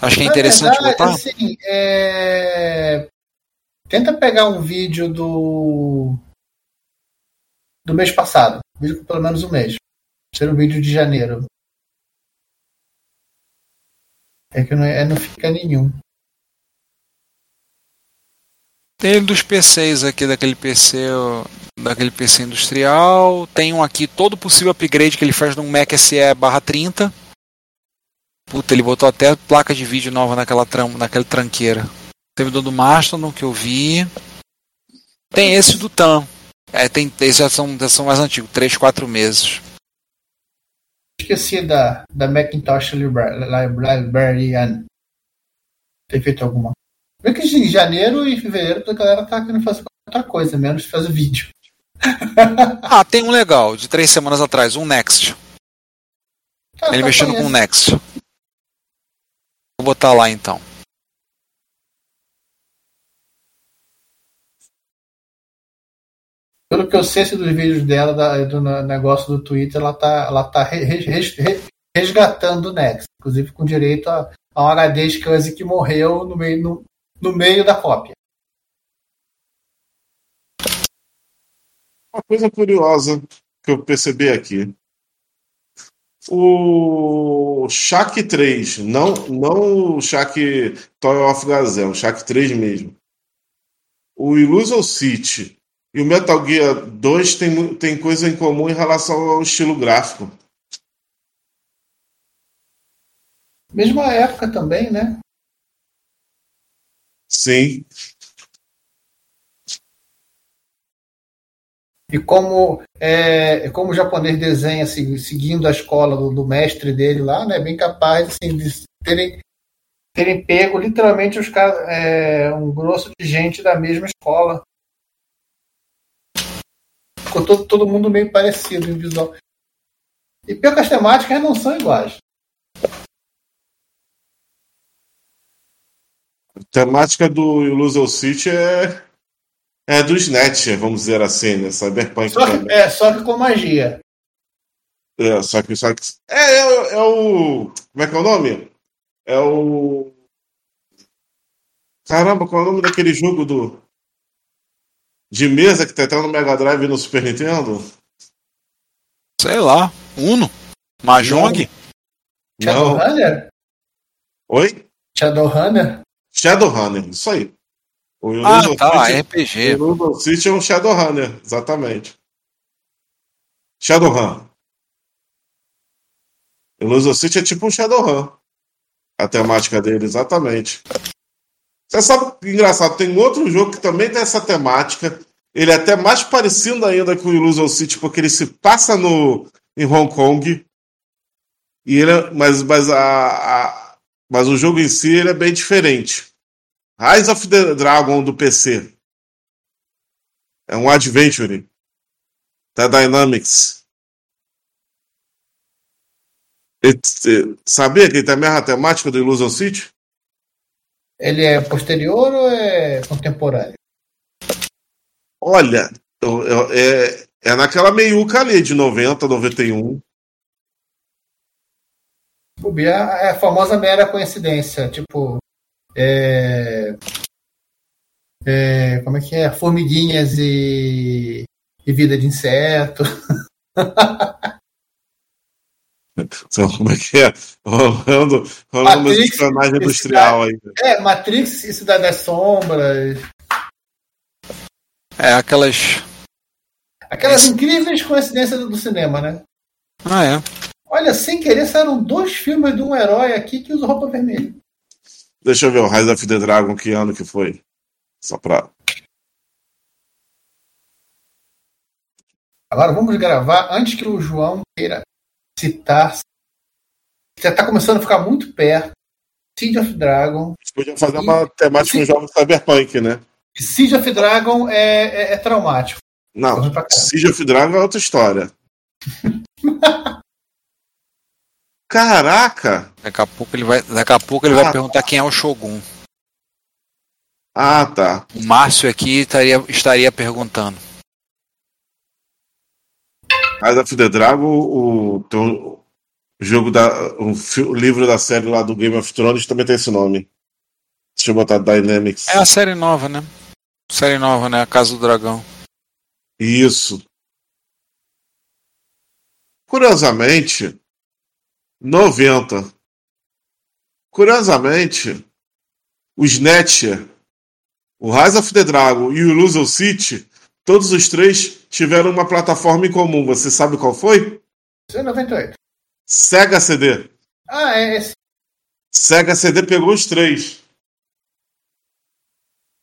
Acho que é interessante verdade, botar. assim, é, Tenta pegar um vídeo do. do mês passado. Vídeo com pelo menos um mês. Ser um vídeo de janeiro. É que não, é, não fica nenhum. Tem dos PCs aqui, daquele PC, daquele PC industrial. Tem um aqui, todo possível upgrade que ele faz num Mac SE barra 30. Puta, ele botou até placa de vídeo nova naquela, tram, naquela tranqueira. Servidor do Mastodon que eu vi. Tem esse do TAM. É, tem, esses já são, já são mais antigos, 3, 4 meses. Esqueci da, da Macintosh Libra- Libra- Librarian. Tem feito alguma. Vê que em janeiro e fevereiro a galera tá querendo fazer outra coisa, menos fazer vídeo. Ah, tem um legal, de três semanas atrás, um Next. Ah, Ele mexendo com o Next. Vou botar lá então. Pelo que eu sei dos vídeos dela, da- do negócio do Twitter, ela tá, ela tá re- re- re- resgatando o Next. Inclusive com direito a, a um HD SCSI que morreu no meio, no, no meio da cópia. Uma coisa curiosa que eu percebi aqui. O Shaq 3, não, não o Shaq Toy of Gazelle, o Shaq 3 mesmo. O Illusion City e o Metal Gear 2 tem, tem coisa em comum em relação ao estilo gráfico. Mesma época também, né? Sim. E como, é, como o japonês desenha se- seguindo a escola do, do mestre dele lá, né? Bem capaz assim, de terem, terem pego literalmente os é, um grosso de gente da mesma escola. Ficou todo, todo mundo meio parecido em visual. E pior que as temáticas não são iguais. A temática do Illusion City é, é do Snatcher, vamos dizer assim, né? Cyberpunk Só que, é, só que com magia. É, só que, só que é, é, é o. Como é que é o nome? É o. Caramba, qual é o nome daquele jogo do. De mesa que tá até no Mega Drive e no Super Nintendo? Sei lá, Uno, Mahjong. Shadowrunner? Oi? Shadowrunner? Shadowrunner, isso aí. O Ah, tá, City- RPG. O Illusion City é um Shadowrunner, exatamente. Shadowrun. Illusion City é tipo um Shadowrun. A temática dele, exatamente. Você sabe que engraçado, tem outro jogo que também tem essa temática. Ele é até mais parecido ainda com o Illusion City, porque ele se passa no, em Hong Kong. E ele é- mas, mas, a, a- mas o jogo em si ele é bem diferente. Rise of the Dragon do PC. É um adventure da Dynamics. E- e- sabia que ele tem a mesma temática do Illusion City? Ele é posterior ou é contemporâneo? Olha, é, é naquela meiuca ali de 90, 91. Bobear é a famosa mera coincidência. Tipo, é, é, como é que é? Formiguinhas e, e vida de inseto. Então, como é que é? Rolando, rolando uma Matrix, espionagem industrial aí. É, Matrix e Cidade das Sombras. É, aquelas. Aquelas incríveis coincidências do cinema, né? Ah, é. Olha, sem querer, saíram dois filmes de um herói aqui que usa roupa vermelha. Deixa eu ver o Rise of the Dragon, que ano que foi? Só pra. Agora vamos gravar antes que o João queira citar. Já está começando a ficar muito perto. Siege of Dragon. Podia fazer uma temática com jogos cyberpunk, né? Siege of Dragon é, é- é traumático. Não, Siege of Dragon é outra história. Caraca! Daqui a pouco ele vai, daqui a pouco ele vai Ah. perguntar quem é o Shogun. Ah, tá. O Márcio aqui estaria, estaria perguntando. Rise of the Dragon, o, o jogo da. O, o livro da série lá do Game of Thrones também tem esse nome. Deixa eu botar Dynamics. É a série nova, né? Série nova, né? A Casa do Dragão. Isso. Curiosamente, 90. Curiosamente, o Snatcher O Rise of the Dragon e o Illusion City, todos os três tiveram uma plataforma em comum. Você sabe qual foi? Isso é 98. Sega CD. Ah, é esse. Sega CD pegou os três.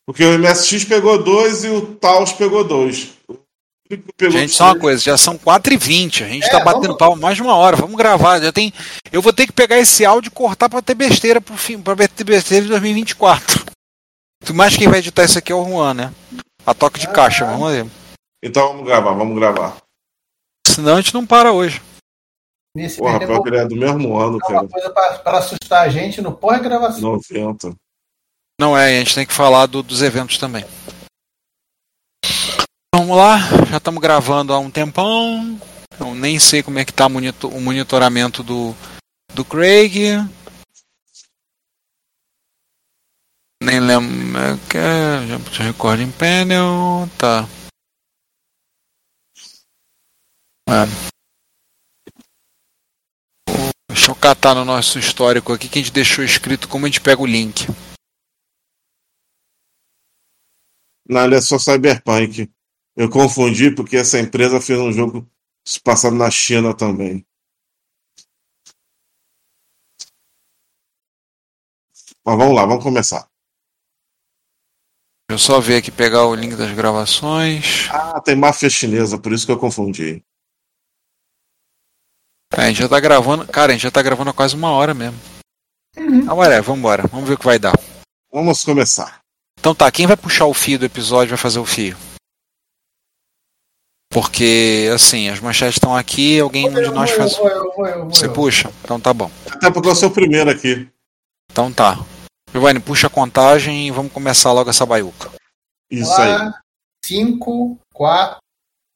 Porque o MSX pegou dois e o Taos pegou dois. Pegou Gente, os só uma coisa, já são 4h20. A gente É, tá batendo vamos- pau mais de uma hora. Vamos gravar. Já tem. Eu vou ter que pegar esse áudio e cortar pra ter besteira pro fim, pra ter besteira em 2024. Mas quem vai editar isso aqui é o Juan, né? A toque de caixa, vamos ver. Então vamos gravar, vamos gravar. Senão a gente não para hoje. Nesse Porra, mês, pior que ele é do mesmo ano, uma cara. coisa pra, pra assustar a gente no pós-gravação. 90. Não é, a gente tem que falar do- dos eventos também. Vamos lá, já estamos gravando há um tempão. Eu nem sei como é que tá monitor- o monitoramento do, do Craig. Puxei recording panel. Tá. É. Deixa eu catar no nosso histórico aqui que a gente deixou escrito como a gente pega o link. Ele é só Cyberpunk. Eu confundi porque essa empresa fez um jogo passado na China também. Mas vamos lá, vamos começar. Deixa eu só ver aqui, pegar o link das gravações. Ah, tem máfia chinesa, por isso que eu confundi. É, a gente já tá gravando. Cara, a gente já tá gravando há quase uma hora mesmo. Ah, ué, vambora. Vamos ver o que vai dar. Vamos começar. Então tá, quem vai puxar o fio do episódio vai fazer o fio. Porque, assim, as manchetes estão aqui, alguém um de nós eu, faz. eu eu Você eu puxa? Então tá bom. Até porque eu sou o primeiro aqui. Então tá. Giovanni, puxa a contagem e vamos começar logo essa baiuca. Isso aí. Lá, 5, 4,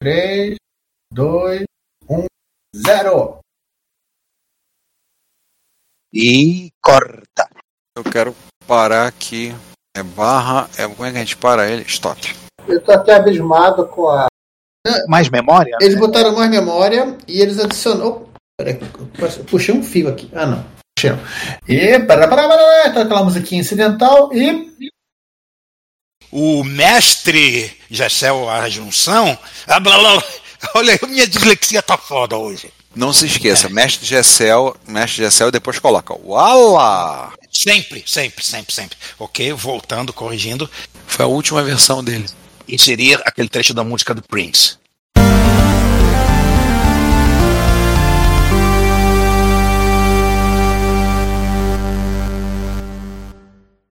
3, 2, 1, 0. E corta. Eu quero parar aqui. É barra. É, como é que a gente para ele? Stop. Eu tô até abismado com a. Mais memória? Eles botaram mais memória e eles adicionou. Oh, peraí, eu puxei um fio aqui. Ah, não. E. Pará, tá aquela musiquinha incidental e. O mestre Gessel a junção. Ah, blá, blá. Olha, minha dislexia tá foda hoje. Não se esqueça, mestre Gessel, mestre Gessel e depois coloca. Uala! Sempre, sempre, sempre, sempre. Ok, voltando, corrigindo. Foi a última versão dele. Inserir aquele trecho da música do Prince.